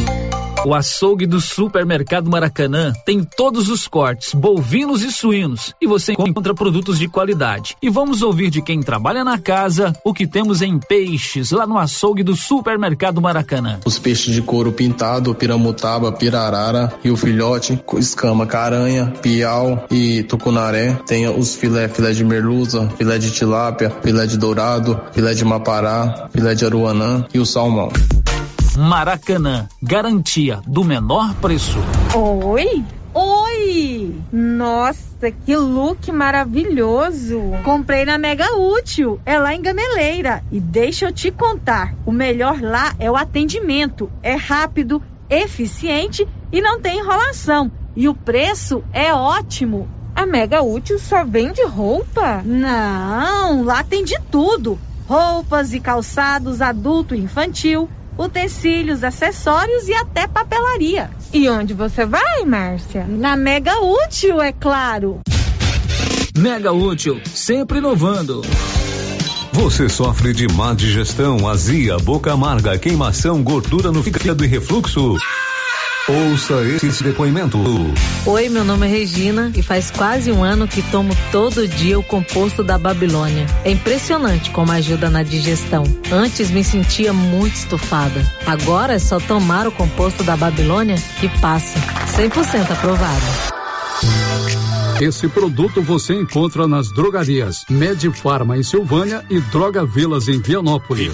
O açougue do Supermercado Maracanã tem todos os cortes, bovinos e suínos, e você encontra produtos de qualidade. E vamos ouvir de quem trabalha na casa o que temos em peixes lá no açougue do Supermercado Maracanã. Os peixes de couro pintado, piramutaba, pirarara e o filhote, escama, caranha, piau e tucunaré. Tem os filé, filé de merluza, filé de tilápia, filé de dourado, filé de mapará, filé de aruanã e o salmão. Maracanã, garantia do menor preço. Oi? Oi! Nossa, que look maravilhoso! Comprei na Mega Útil, é lá em Gameleira. E deixa eu te contar, o melhor lá é o atendimento. É rápido, eficiente e não tem enrolação. E o preço é ótimo. A Mega Útil só vende roupa? Não, lá tem de tudo: roupas e calçados adulto e infantil utensílios, acessórios e até papelaria. E onde você vai, Márcia? Na Mega Útil, é claro. Mega Útil, sempre inovando. Você sofre de má digestão, azia, boca amarga, queimação, gordura no fígado e refluxo? Ouça esse depoimento. Oi, meu nome é Regina e faz quase um ano que tomo todo dia o composto da Babilônia. É impressionante como ajuda na digestão. Antes me sentia muito estufada. Agora é só tomar o composto da Babilônia que passa. 100% aprovado. Esse produto você encontra nas drogarias Medifarma em Silvânia e Droga Vilas em Vianópolis.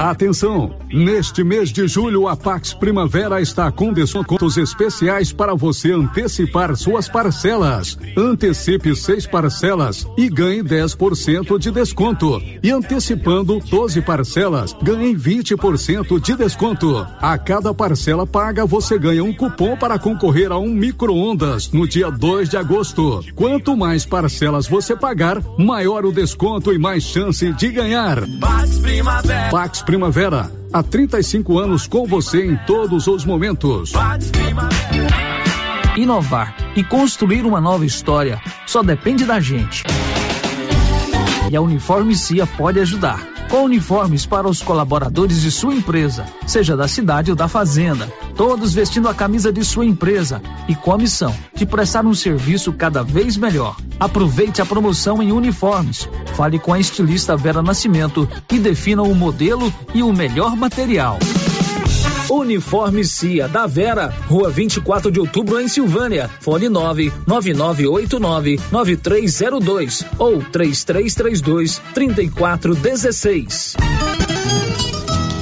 Atenção! Neste mês de julho, a Pax Primavera está com descontos especiais para você antecipar suas parcelas. Antecipe seis parcelas e ganhe 10% de desconto. E antecipando 12 parcelas, ganhe 20% de desconto. A cada parcela paga, você ganha um cupom para concorrer a um micro-ondas no dia 2 de de agosto. Quanto mais parcelas você pagar, maior o desconto e mais chance de ganhar. Pax Primavera. Pax Primavera. Há 35 anos com você em todos os momentos. Inovar e construir uma nova história só depende da gente. E a Uniforme CIA pode ajudar com uniformes para os colaboradores de sua empresa, seja da cidade ou da fazenda, todos vestindo a camisa de sua empresa e com a missão de prestar um serviço cada vez melhor. Aproveite a promoção em uniformes. Fale com a estilista Vera Nascimento e defina o modelo e o melhor material. Uniforme CIA da Vera, Rua 24 de Outubro em Silvânia. Fone 99989 9302 ou 3332 3416.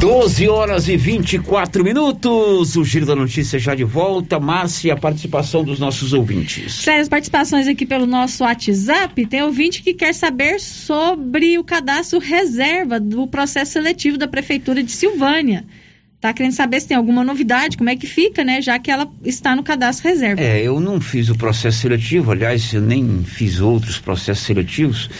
12 horas e 24 minutos. O Giro da Notícia já de volta. Márcia, a participação dos nossos ouvintes. Sério, as participações aqui pelo nosso WhatsApp. Tem ouvinte que quer saber sobre o cadastro reserva do processo seletivo da Prefeitura de Silvânia. Tá querendo saber se tem alguma novidade, como é que fica, né? Já que ela está no cadastro reserva. É, eu não fiz o processo seletivo, aliás, eu nem fiz outros processos seletivos.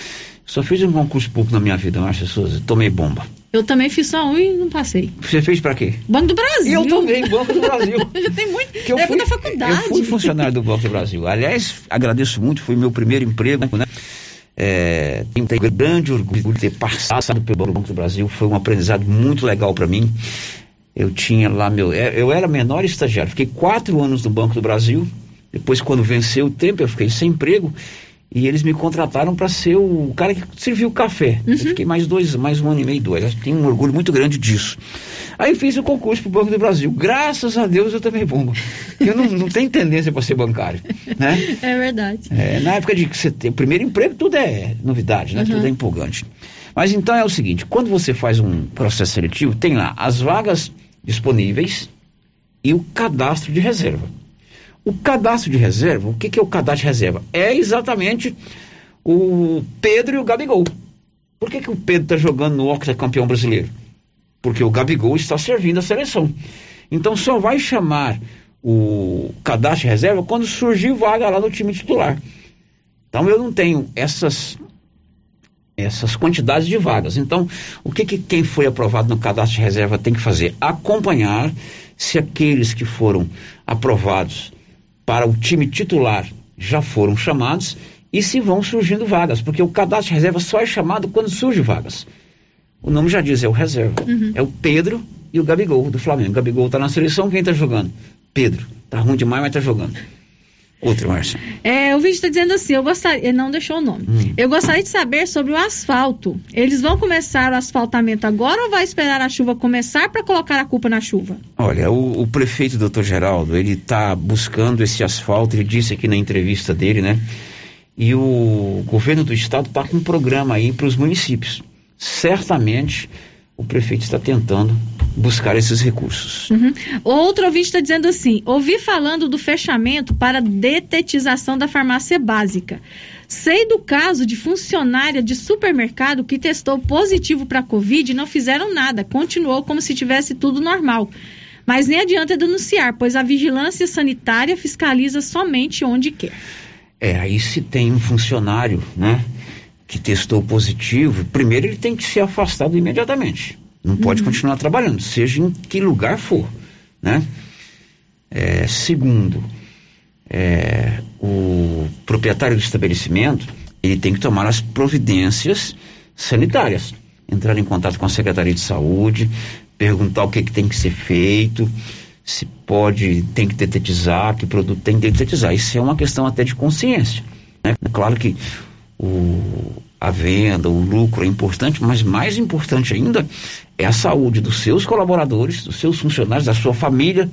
Só fiz um concurso pouco na minha vida, Márcia Souza. Tomei bomba. Eu também fiz só um e não passei. Você fez pra quê? Banco do Brasil. Eu também, Banco do Brasil. *laughs* Já tem muito. eu é fui, da faculdade. Eu fui funcionário do Banco do Brasil. Aliás, agradeço muito, foi meu primeiro emprego, né? É, tenho grande orgulho de ter passado pelo Banco do Brasil. Foi um aprendizado muito legal para mim. Eu tinha lá meu. é, Eu era menor estagiário. Fiquei quatro anos no Banco do Brasil. Depois, quando venceu o tempo, eu fiquei sem emprego. E eles me contrataram para ser o cara que serviu o café. Eu fiquei mais dois, mais um ano e meio, dois. Eu tenho um orgulho muito grande disso. Aí fiz o concurso para o Banco do Brasil. Graças a Deus eu também bombo. Eu não, não tenho tendência para ser bancário, né? *laughs* É verdade. É, na época de que você tem o primeiro emprego, tudo é novidade, né? Uhum. Tudo é empolgante. Mas então é o seguinte, quando você faz um processo seletivo, tem lá as vagas disponíveis e o cadastro de reserva. O cadastro de reserva, o que, que é o cadastro de reserva? É exatamente o Pedro e o Gabigol. Por que, que o Pedro está jogando no Oxa campeão brasileiro? Porque o Gabigol está servindo a seleção. Então só vai chamar o cadastro de reserva quando surgir vaga lá no time titular. Então eu não tenho essas essas quantidades de vagas. Então, o que, que quem foi aprovado no cadastro de reserva tem que fazer? Acompanhar se aqueles que foram aprovados para o time titular já foram chamados e se vão surgindo vagas, porque o cadastro de reserva só é chamado quando surge vagas. O nome já diz, é o reserva. É o Pedro e o Gabigol do Flamengo. O Gabigol está na seleção, quem está jogando? Pedro. Tá ruim demais, mas está jogando. Outro, Márcia. É, o vídeo está dizendo assim, eu gostaria, ele não deixou o nome. Hum. Eu gostaria de saber sobre o asfalto. Eles vão começar o asfaltamento agora ou vai esperar a chuva começar para colocar a culpa na chuva? Olha, o, o prefeito doutor Geraldo, ele está buscando esse asfalto, ele disse aqui na entrevista dele, né? E o governo do estado está com um programa aí para os municípios. Certamente o prefeito está tentando buscar esses recursos. Uhum. Outro ouvinte está dizendo assim: ouvi falando do fechamento para detetização da farmácia básica. Sei do caso de funcionária de supermercado que testou positivo para Covid e não fizeram nada, continuou como se tivesse tudo normal. Mas nem adianta denunciar, pois a vigilância sanitária fiscaliza somente onde quer. É, aí se tem um funcionário, né, que testou positivo, primeiro ele tem que ser afastado imediatamente. Não pode continuar trabalhando, seja em que lugar for, né? É, segundo, é, o proprietário do estabelecimento, ele tem que tomar as providências sanitárias. Entrar em contato com a Secretaria de Saúde, perguntar o que, que tem que ser feito, se pode, tem que detetizar, que produto tem que detetizar. Isso é uma questão até de consciência. Né? Claro que o, a venda, o lucro é importante, mas mais importante ainda é a saúde dos seus colaboradores, dos seus funcionários, da sua família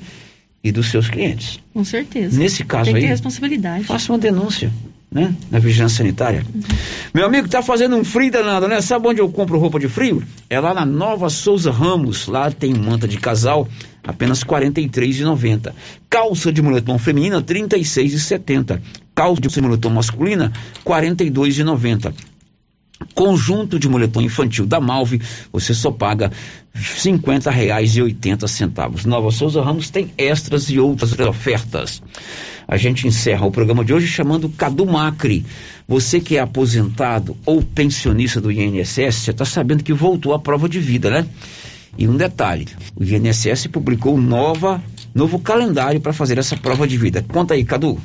e dos seus clientes. Com certeza. Nesse caso Tem aí, responsabilidade. faça uma denúncia, né? Na vigilância sanitária. Meu amigo, tá fazendo um frio danado, né? Sabe onde eu compro roupa de frio? É lá na Nova Souza Ramos. Lá tem manta de casal, apenas R$ 43,90. Calça de moletom feminina, R$ 36,70. Calça de moletom masculina, R$ 42,90. Conjunto de moletom infantil da Malve, você só paga R$ 50,80. Nova Souza Ramos tem extras e outras ofertas. A gente encerra o programa de hoje chamando Cadu Macri. Você que é aposentado ou pensionista do INSS, você está sabendo que voltou à prova de vida, né? E um detalhe, o INSS publicou nova, novo calendário para fazer essa prova de vida. Conta aí, Cadu.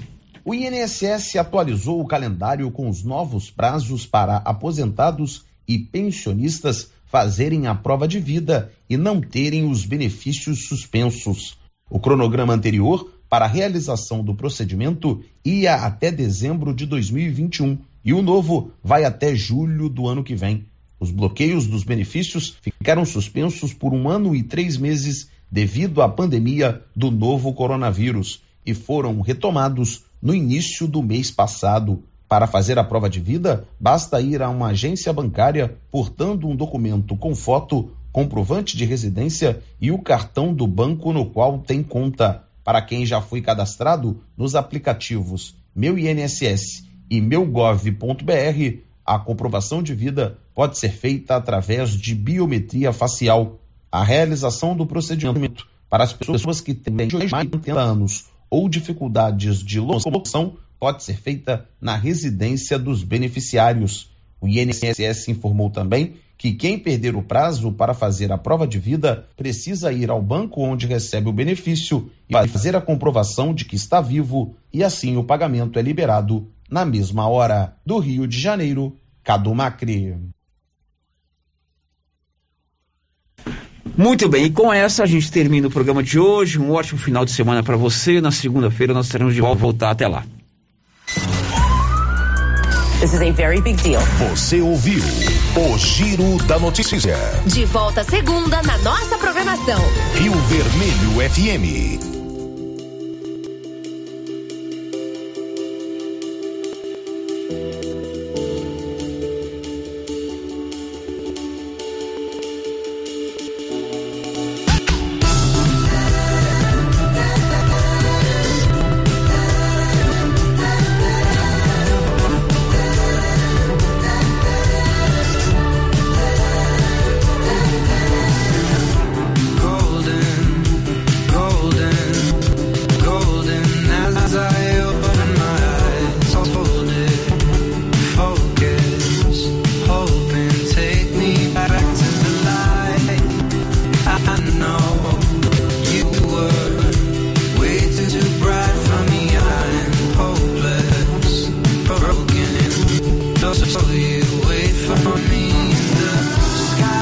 O INSS atualizou o calendário com os novos prazos para aposentados e pensionistas fazerem a prova de vida e não terem os benefícios suspensos. O cronograma anterior para a realização do procedimento ia até dezembro de 2021 e o novo vai até julho do ano que vem. Os bloqueios dos benefícios ficaram suspensos por um ano e três meses devido à pandemia do novo coronavírus e foram retomados no início do mês passado. Para fazer a prova de vida, basta ir a uma agência bancária portando um documento com foto, comprovante de residência e o cartão do banco no qual tem conta. Para quem já foi cadastrado nos aplicativos Meu INSS e meugov.br, a comprovação de vida pode ser feita através de biometria facial. a realização do procedimento para as pessoas que têm mais de 80 anos ou dificuldades de locomoção pode ser feita na residência dos beneficiários. O INSS informou também que quem perder o prazo para fazer a prova de vida precisa ir ao banco onde recebe o benefício e fazer a comprovação de que está vivo e assim o pagamento é liberado na mesma hora. Do Rio de Janeiro, Cadu Macri. Muito bem, e com essa a gente termina o programa de hoje. Um ótimo final de semana para você. Na segunda-feira nós teremos de volta até lá. This is a very big deal. Você ouviu o Giro da Notícia. De volta segunda na nossa programação. Rio Vermelho FM.